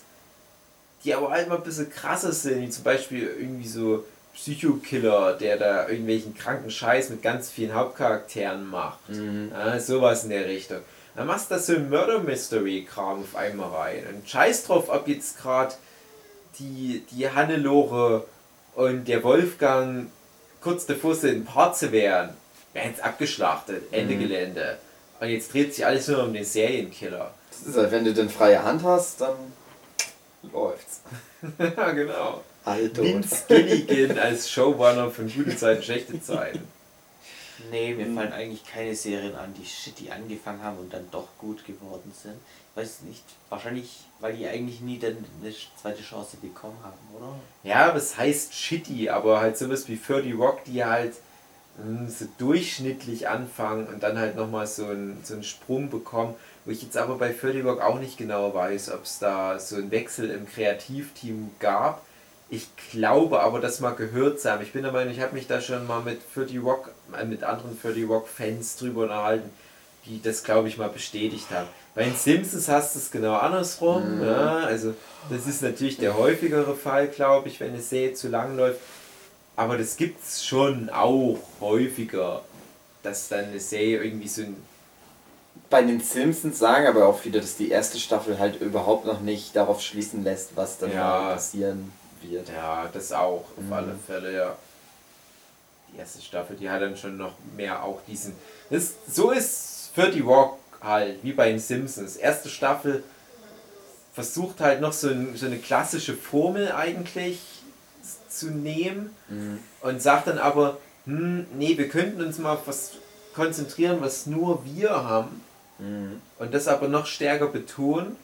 die aber halt mal ein bisschen krasser sind, wie zum Beispiel irgendwie so Psychokiller, der da irgendwelchen kranken Scheiß mit ganz vielen Hauptcharakteren macht. Mhm. Ja, sowas in der Richtung. Dann machst du da so ein Murder Mystery Kram auf einmal rein. Und scheiß drauf, ob jetzt gerade die, die Hannelore und der Wolfgang kurz davor sind, ein Paar zu werden. Werden jetzt abgeschlachtet, Ende Mhm. Gelände. Und jetzt dreht sich alles nur um den Serienkiller. Das ist halt, wenn du denn freie Hand hast, dann läuft's. ja, genau. Alter. Vince Gilligan als Showrunner von gute Zeiten, schlechte Zeiten. Nee, mir Hm. fallen eigentlich keine Serien an, die shitty angefangen haben und dann doch gut geworden sind. Weiß nicht, wahrscheinlich, weil die eigentlich nie dann eine zweite Chance bekommen haben, oder? Ja, was heißt shitty, aber halt sowas wie 30 Rock, die halt mh, so durchschnittlich anfangen und dann halt nochmal so einen, so einen Sprung bekommen, wo ich jetzt aber bei 30 Rock auch nicht genau weiß, ob es da so einen Wechsel im Kreativteam gab. Ich glaube aber, das mal gehört zu haben. Ich bin der Meinung, ich habe mich da schon mal mit 30 Rock, äh, mit anderen 30 Rock Fans drüber unterhalten, die das glaube ich mal bestätigt haben. Bei den Simpsons hast du es genau andersrum. Mhm. Ja, also das ist natürlich der häufigere Fall, glaube ich, wenn eine Serie zu lang läuft. Aber das gibt es schon auch häufiger, dass dann eine Serie irgendwie so ein Bei den Simpsons sagen aber auch viele, dass die erste Staffel halt überhaupt noch nicht darauf schließen lässt, was dann Ja. passieren wird. Ja, das auch, auf Mhm. alle Fälle, ja. Die erste Staffel, die hat dann schon noch mehr auch diesen. Das, so ist 30 Rock halt, wie bei den Simpsons. Erste Staffel versucht halt noch so, ein, so eine klassische Formel eigentlich zu nehmen Mhm. und sagt dann aber, hm, nee, wir könnten uns mal was konzentrieren, was nur wir haben Mhm. und das aber noch stärker betonen.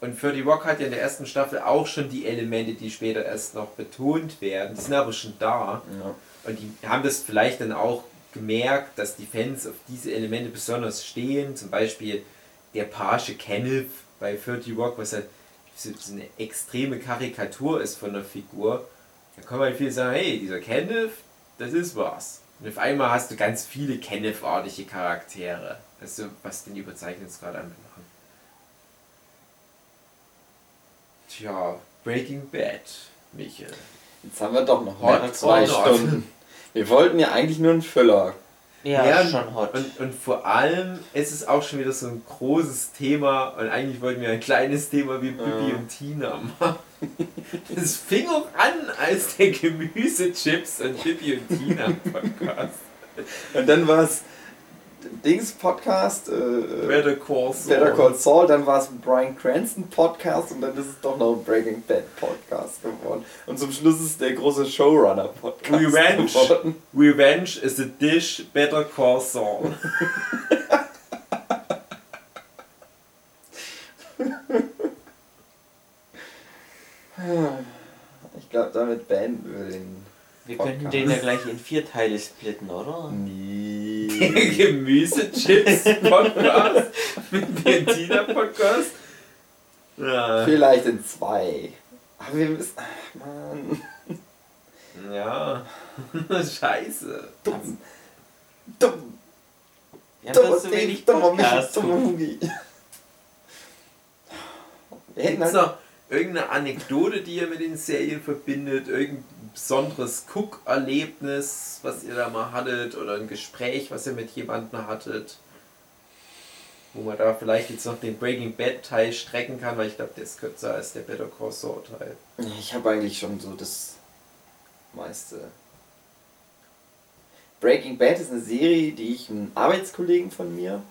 Und für die Rock hat ja in der ersten Staffel auch schon die Elemente, die später erst noch betont werden. Die sind aber schon da. Ja. Und die haben das vielleicht dann auch gemerkt, dass die Fans auf diese Elemente besonders stehen. Zum Beispiel der Page Kenneth bei 30 Rock, was halt so eine extreme Karikatur ist von der Figur. Da kann man viel sagen, hey, dieser Kenneth, das ist was. Und auf einmal hast du ganz viele Kenneth-artige Charaktere. Also was den Überzeichnungsgrad anbelangt. Tja, Breaking Bad, Michael. Jetzt haben wir doch noch Hot mal zwei? Stunden. Wir wollten ja eigentlich nur einen Füller. Ja, Ja, schon hot. Und, und vor allem ist es auch schon wieder so ein großes Thema und eigentlich wollten wir ein kleines Thema wie Bibi Ja. und Tina machen. Das fing auch an als der Gemüsechips und Bibi und Tina Podcast. Und dann war es Dings Podcast, äh, Better Call Saul. Better Call Saul, dann war es ein Brian Cranston Podcast und dann ist es doch noch ein Breaking Bad Podcast geworden. Und zum Schluss ist es der große Showrunner Podcast Revenge. geworden. Revenge is a dish, Better Call Saul. Ich glaube, damit beenden wir den Wir Podcast. könnten den ja gleich in vier Teile splitten, oder? Nie. Der Gemüsechips Podcast mit dem Tina Podcast. Ja. Vielleicht in zwei. Aber wir müssen. Ach, Mann. ja. Scheiße. Dumm. Dumm. Haben Dummer so Ding, wenig dummer Podcasts. dummer Hugi. Wir hätten Gibt es halt, noch irgendeine Anekdote, die ihr mit den Serien verbindet? Irgendein besonderes Cook-Erlebnis, was ihr da mal hattet? Oder ein Gespräch, was ihr mit jemandem hattet? Wo man da vielleicht jetzt noch den Breaking Bad Teil strecken kann, weil ich glaube, der ist kürzer als der Better Call Saul Teil. ich habe eigentlich schon so das meiste. Breaking Bad ist eine Serie, die ich einem Arbeitskollegen von mir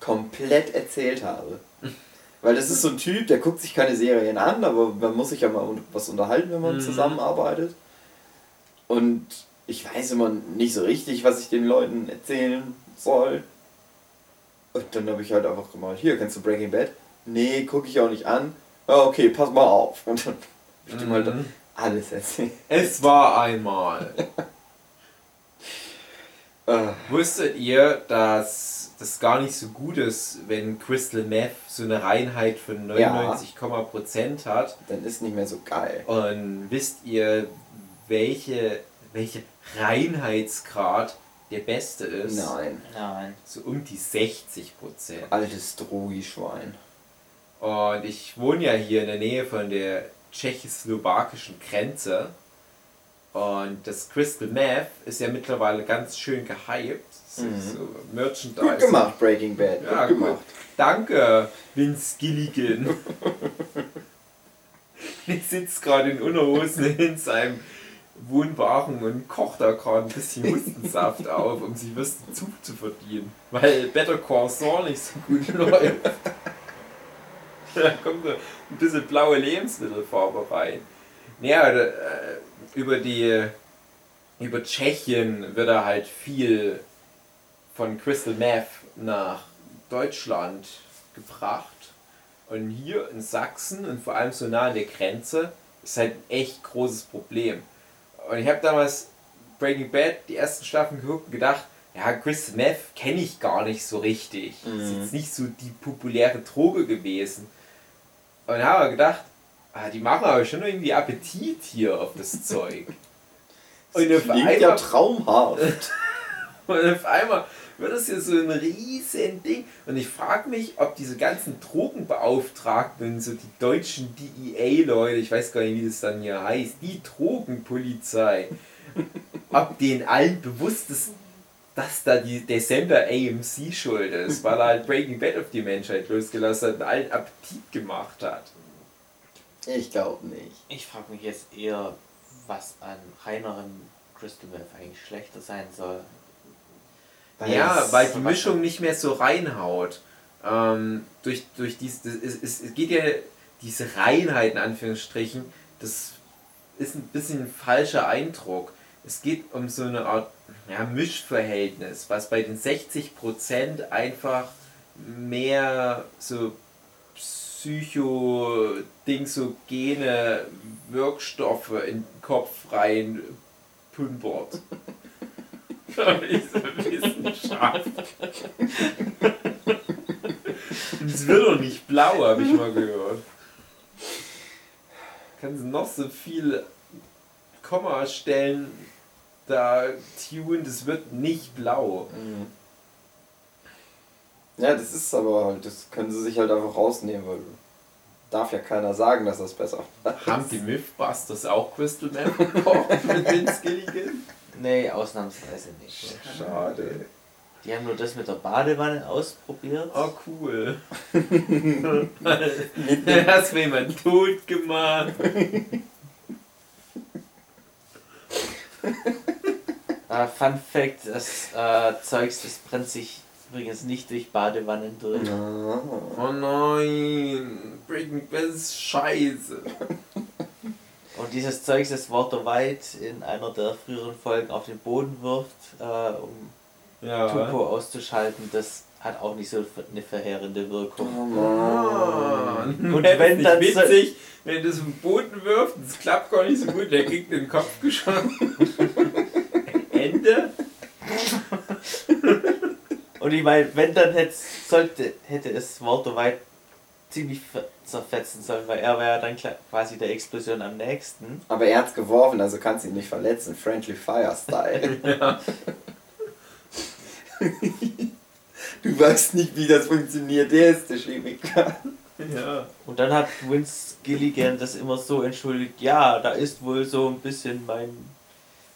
komplett erzählt habe. Weil das ist so ein Typ, der guckt sich keine Serien an, aber man muss sich ja mal was unterhalten, wenn man Mhm. zusammenarbeitet. Und ich weiß immer nicht so richtig, was ich den Leuten erzählen soll. Und dann habe ich halt einfach gemacht, hier, kennst du Breaking Bad? Nee, gucke ich auch nicht an. Ah, okay, pass mal auf. Und dann habe ich dem halt Mhm. alles erzählt. Es war einmal. Ah, Wusstet ihr, dass das gar nicht so gut ist, wenn Crystal Meth so eine Reinheit von 99, Prozent hat? dann ist nicht mehr so geil. Und wisst ihr, welche, welche Reinheitsgrad der beste ist? Nein, Nein. So um die 60 Prozent. altes Drogi-Schwein. Und ich wohne ja hier in der Nähe von der tschechoslowakischen Grenze. Und das Crystal Meth ist ja mittlerweile ganz schön gehypt. So, Mhm. so Merchandise. Gut gemacht, Breaking Bad. Ja, gut gut. gemacht. Danke, Vince Gilligan. ich sitze gerade in Unterhosen in seinem Wohnwagen und kocht da gerade ein bisschen Hustensaft auf, um sich was dazu zu verdienen. Weil Better Call Saul nicht so gut läuft. da kommt so ein bisschen blaue Lebensmittelfarbe rein. Naja, da, äh, über die über Tschechien wird da halt viel von Crystal Meth nach Deutschland gebracht. Und hier in Sachsen und vor allem so nah an der Grenze ist halt ein echt großes Problem. Und ich habe damals Breaking Bad, die ersten Staffeln geguckt und gedacht, ja, Crystal Meth kenne ich gar nicht so richtig. Mhm. Ist jetzt nicht so die populäre Droge gewesen. Und dann habe ich gedacht, ah, die machen aber schon irgendwie Appetit hier auf das Zeug. Und auf, Klingt ja einmal, traumhaft. und auf einmal wird das hier so ein riesen Ding. Und ich frage mich, ob diese ganzen Drogenbeauftragten, so die deutschen DEA-Leute, ich weiß gar nicht, wie das dann hier heißt, die Drogenpolizei, ob denen allen bewusst ist, dass da die, der Sender AMC schuld ist, weil er halt Breaking Bad auf die Menschheit losgelassen hat und allen Appetit gemacht hat. Ich glaube nicht. Ich frage mich jetzt eher, was an reinerem Crystal Meth eigentlich schlechter sein soll. Ja, es- weil die Mischung nicht mehr so reinhaut. Ähm, durch, durch dies, das, es, es, es geht ja diese Reinheit in Anführungsstrichen, das ist ein bisschen ein falscher Eindruck. Es geht um so eine Art ja, Mischverhältnis, was bei den 60% einfach mehr so psychodingogene Wirkstoffe in den Kopf rein pumpert. Ich so Wissenschaft. Es wird doch nicht blau, habe ich mal gehört. Kannst noch so viele Kommastellen da tun, das wird nicht blau. Mhm. Ja, das ist aber halt, das können sie sich halt einfach rausnehmen, weil darf ja keiner sagen, dass das besser ist. Haben die Mythbusters auch Crystal Meth gekocht mit Vince Gilligan? Nee, ausnahmsweise nicht. Schade. Die haben nur das mit der Badewanne ausprobiert. Oh, cool. Hast mir jemand tot gemacht. Äh, Fun Fact, das äh, Zeugs, das brennt sich übrigens nicht durch Badewannen durch. Oh nein, Breaking Bad ist scheiße. Und dieses Zeugs, das Walter White in einer der früheren Folgen auf den Boden wirft, äh, um Ja. Tuco auszuschalten, das hat auch nicht so eine verheerende Wirkung. Oh Mann. Mann. Und wenn nicht dann so- witzig, wenn das auf den Boden wirft, das klappt gar nicht so gut, der kriegt den Kopf geschossen. Ende? Und ich meine, wenn dann hätte, sollte, hätte es Walter White ziemlich ver- zerfetzen sollen, weil er war ja dann quasi der Explosion am nächsten. Aber er hat's geworfen, also kannst ihn nicht verletzen. Friendly Fire Style. du weißt nicht, wie das funktioniert. Der ist der Chemiker. Ja. Und dann hat Vince Gilligan das immer so entschuldigt, ja, da ist wohl so ein bisschen mein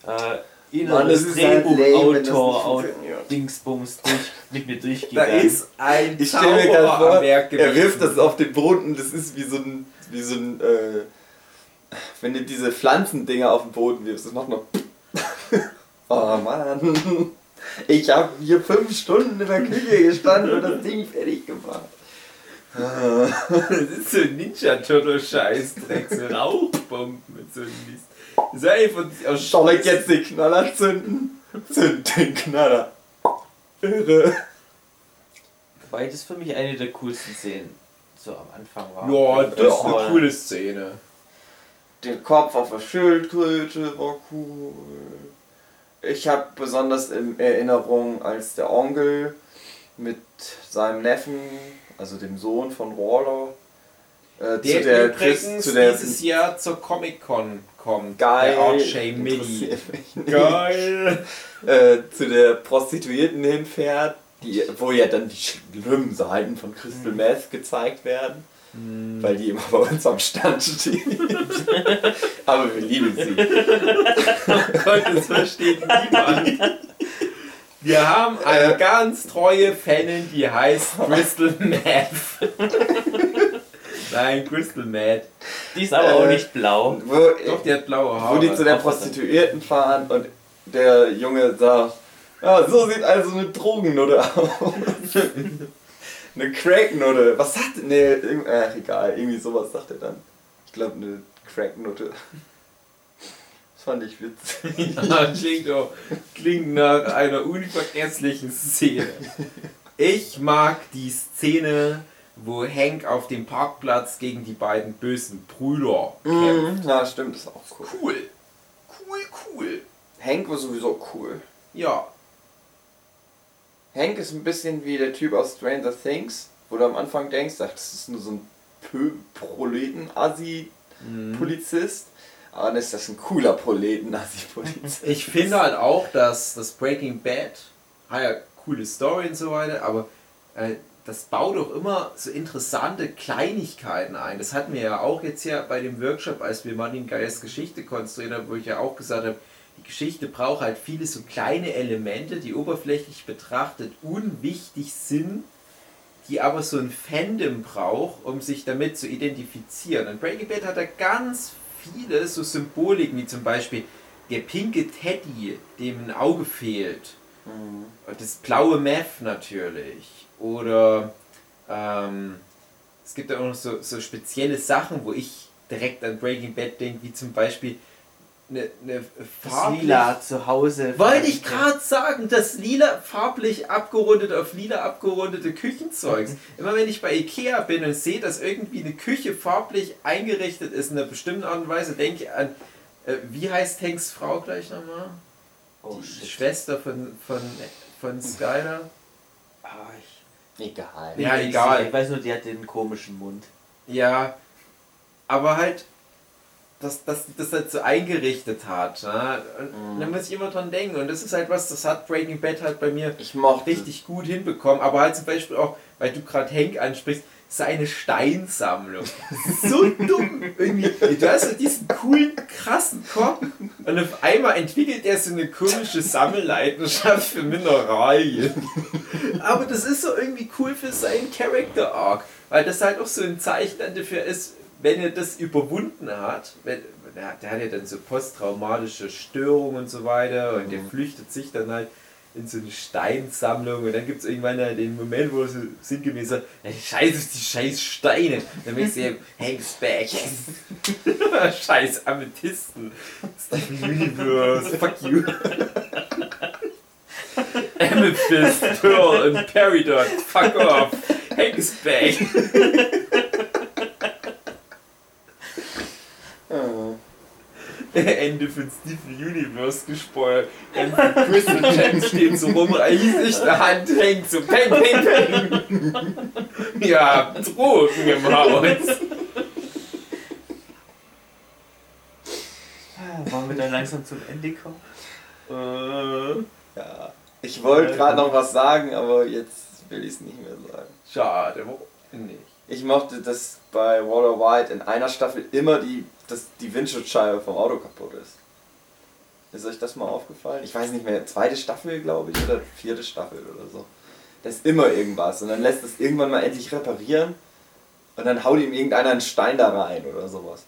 äh, inneres halt lame, wenn das Drehbuchautor funktioniert. Dingsbums durch, mit mir Da durchgegangen. ist ein Ich stelle mir gerade vor, er wirft das auf den Boden und das ist wie so ein, wie so ein, äh, wenn du diese Pflanzendinger auf den Boden wirfst, das macht noch. oh Mann. Ich habe hier fünf Stunden in der Küche gestanden und das Ding fertig gemacht. Ah. Das ist so ein Ninja Turtle Scheißdreck, so Rauchbomben mit so einem Mist. Einfach aus Soll ich jetzt den Knaller zünden? Zünd den Knaller. Irre. Wobei das für mich eine der coolsten Szenen so am Anfang war. Ja, das ist eine coole Szene. Der Kopf auf der Schildkröte war cool. Ich habe besonders in Erinnerung, als der Onkel mit seinem Neffen, also dem Sohn von Waller, äh, Der, zu der übrigens zu der dieses Jahr zur Comic-Con kommt. geil, Der RJ Mini. Geil. äh, zu der Prostituierten hinfährt, die, wo ja dann die schlimmen Seiten von Crystal Mhm. Meth gezeigt werden, weil die immer bei uns am Stand steht. Aber wir lieben sie. Gott, das versteht niemand. Wir haben eine Äh. ganz treue Fanin, die heißt Crystal Meth. Nein, Crystal Meth. Die ist aber auch Äh, nicht blau. Wo, Doch, die hat blaue Haare. wo die zu der. Prostituierten fahren und der Junge sagt, ja, so sieht also eine Drogennutte aus. eine Cracknutte. Was sagt Nee, irgend- ach, egal, irgendwie sowas sagt er dann. Ich glaube eine Cracknutte. fand ich witzig. Ja, klingt, auch, klingt nach einer unvergesslichen Szene. Ich mag die Szene, wo Hank auf dem Parkplatz gegen die beiden bösen Brüder kämpft. Mhm, ja, stimmt, ist auch cool. Cool. Cool, cool. Hank war sowieso cool. Ja. Hank ist ein bisschen wie der Typ aus Stranger Things, wo du am Anfang denkst, ach, das ist nur so ein Proleten-Assi-Polizist. Aber dann ist das ein cooler Proleten-Assi-Polizist. Ich finde halt auch, dass das Breaking Bad hat ja coole Story und so weiter, aber äh, das baut doch immer so interessante Kleinigkeiten ein. Das hatten wir ja auch jetzt ja bei dem Workshop, als wir Martin Geiers Geschichte konstruiert haben, wo ich ja auch gesagt habe, die Geschichte braucht halt viele so kleine Elemente, die oberflächlich betrachtet unwichtig sind, die aber so ein Fandom braucht, um sich damit zu identifizieren. Und Breaking Bad hat da ganz viele so Symboliken, wie zum Beispiel der pinke Teddy, dem ein Auge fehlt. Mhm. Das blaue Meth natürlich. Oder ähm, es gibt auch noch so, so spezielle Sachen, wo ich direkt an Breaking Bad denke, wie zum Beispiel eine, eine Das Lila zu Hause. Wollte ich gerade sagen, das lila farblich abgerundete auf lila abgerundete Küchenzeugs. Immer wenn ich bei Ikea bin und sehe, dass irgendwie eine Küche farblich eingerichtet ist in einer bestimmten Art und Weise, denke ich an, äh, wie heißt Hanks Frau gleich nochmal? Oh Die shit. Schwester von, von, von Skyler. Ah, ich, Egal. Ja, ich, egal. Ich weiß nur, die hat den komischen Mund. Ja, aber halt, dass, dass das halt so eingerichtet hat. Ne? Und Mhm. Da muss ich immer dran denken. Und das ist halt was, das hat Breaking Bad halt bei mir Ich mochte richtig gut hinbekommen. Aber halt zum Beispiel auch, weil du gerade Hank ansprichst, seine Steinsammlung. So dumm. Irgendwie, du hast halt diesen coolen, krassen Kopf und auf einmal entwickelt er so eine komische Sammelleidenschaft für Mineralien. Aber das ist so irgendwie cool für seinen Character Arc, weil das halt auch so ein Zeichen dafür ist, wenn er das überwunden hat, wenn, der, der hat ja dann so posttraumatische Störungen und so weiter und der flüchtet sich dann halt in so eine Steinsammlung und dann gibt es irgendwann den Moment, wo so sinngemäß sagt, "Ja, scheiß auf die scheiß Steine. Dann merkst du Hanks back. scheiß Amethysten. Steven Universe, fuck you. Amethyst, Pearl und Peridot, fuck off. Hanks back. Äh, Ende von Steven Universe gespoilt. Ganze Crystal Gems stehen so rum, riesig, der Hand hängt so peng, peng, peng. Ja, Drogen im Haus. Ah, Wollen wir dann langsam zum Ende kommen? Äh, ja. Ich wollte gerade noch was sagen, aber jetzt will ich es nicht mehr sagen. schade, warum nicht? Ich mochte, dass bei Walter White in einer Staffel immer die, dass die Windschutzscheibe vom Auto kaputt ist. Ist euch das mal aufgefallen? Ich weiß nicht mehr, zweite Staffel, glaube ich, oder vierte Staffel oder so. Da ist immer irgendwas und dann lässt es irgendwann mal endlich reparieren und dann haut ihm irgendeiner einen Stein da rein oder sowas.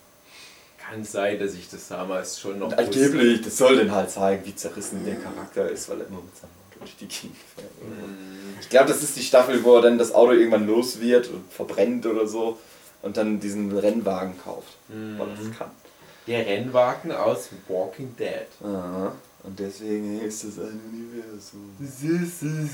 Kann sein, dass ich das damals schon noch Und angeblich, das soll den halt zeigen, wie zerrissen der Charakter ist, weil er immer mit seinem Auto durch die Gegend fährt. Mm, Ich glaube, das ist die Staffel, wo er dann das Auto irgendwann los wird und verbrennt oder so und dann diesen Rennwagen kauft, weil er Mhm. das kann. Der Rennwagen aus Walking Dead. Aha. Und deswegen ist es ein Universum. Das ist ein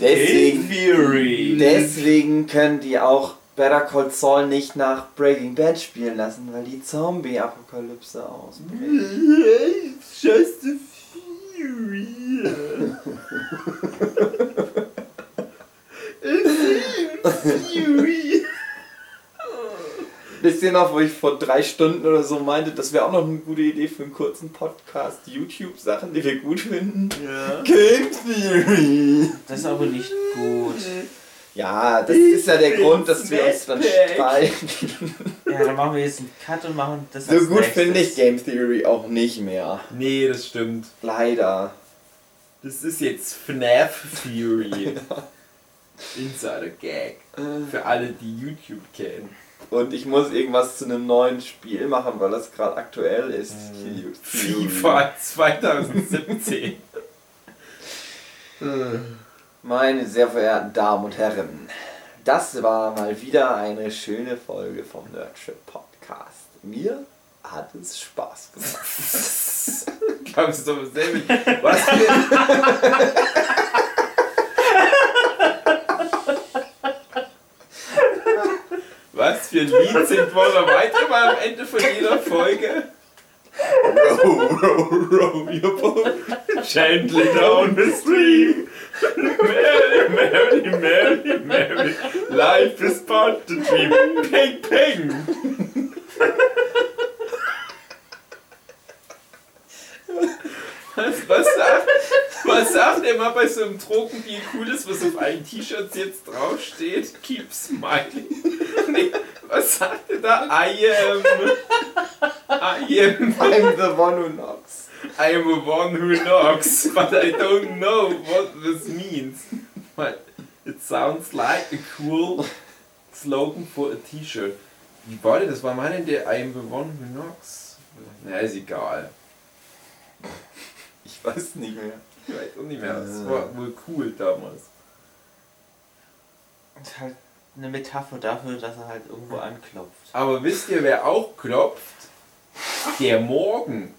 Deswegen, Theory. deswegen können die auch Better Call Saul nicht nach Breaking Bad spielen lassen, weil die Zombie-Apokalypse ausbricht. Just a Fury. Fury. Wisst ihr noch, wo ich vor drei Stunden oder so meinte, das wäre auch noch eine gute Idee für einen kurzen Podcast, YouTube-Sachen, die wir gut finden? Ja. Game Theory! Das ist aber nicht gut. Ja, das ist ja der Grund, dass wir uns dann streiten. Ja, dann machen wir jetzt einen Cut und machen das So gut finde ich. Game Theory auch nicht mehr. Nee, das stimmt. Leider. Das ist jetzt FNAF Theory. Insider Gag. Für alle, die YouTube kennen. Und ich muss irgendwas zu einem neuen Spiel machen, weil das gerade aktuell ist. Theory. FIFA 2017. Meine sehr verehrten Damen und Herren, das war mal wieder eine schöne Folge vom Nerdship Podcast. mir hat es Spaß gemacht. Glaubst du doch selber. Was für, Was für ein Lied singt Waller weiter mal am Ende von jeder Folge? row, row, row your boat. Gently down the stream. Mary, Mary, Mary, Mary. Life is but a dream. Ping, ping. Was, was, sagt, was sagt er mal bei so einem Drogendeal Cooles, was auf allen T-Shirts jetzt draufsteht? Keep smiling. Nee, was sagt er da? I am. I am. I'm the one who knocks. I am the one who knocks, but I don't know what this means. But it sounds like a cool slogan for a T-Shirt. Wie war das? War denn der I am the one who knocks? Na, ist egal. Ich weiß nicht mehr. Ich weiß auch nicht mehr. Das war wohl cool damals. Das ist halt eine Metapher dafür, dass er halt irgendwo anklopft. Aber wisst ihr, wer auch klopft? Der Morgen.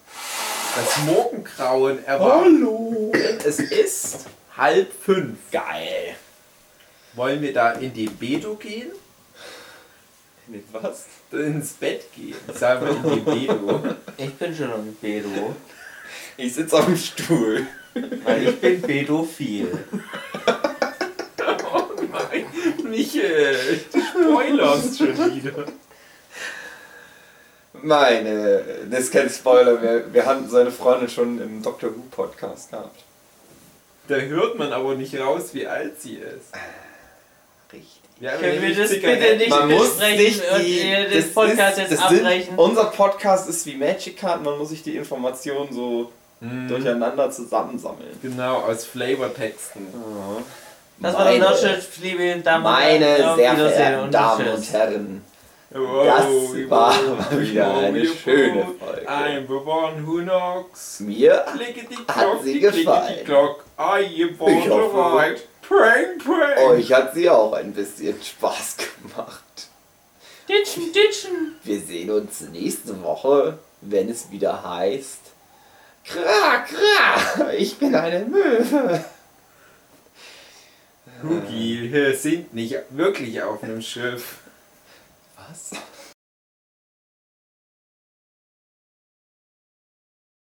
Das Morgengrauen erwacht. Hallo! Es ist halb fünf. Geil. Wollen wir da in den Bedo gehen? Mit was? ins Bett gehen. Sagen wir in die Bedo. Ich bin schon im Bedo, Ich sitze auf dem Stuhl. weil ich bin Bedophil. Oh nein, Michael, du spoilerst schon wieder. Meine, das ist kein Spoiler, wir, wir hatten seine Freundin schon im Doctor Who Podcast gehabt. Da hört man aber nicht raus, wie alt sie ist. Richtig. Wir haben Können wir das bitte nicht Man muss besprechen sich und die, ihr das den Podcast ist, jetzt das sind, abbrechen? unser Podcast ist wie Magic Card, man muss sich die Informationen so Mhm. durcheinander zusammensammeln. Genau, aus Flavortexten. Das war die Meine- Notch, liebe Damen und Meine Herren. Auf sehr verehrten Damen und Herren, Wow, das war mal wieder eine schöne Folge. I'm the one who knocks. mir Klickety Hat klock, sie gefallen? klock. I am Ich hoffe. right. Prank, prank. euch hat sie auch ein bisschen Spaß gemacht. Ditchen, ditchen. Wir sehen uns nächste Woche, wenn es wieder heißt. Kra, kra, ich bin eine Möwe. Cookie, wir sind nicht wirklich auf einem Schiff. Was?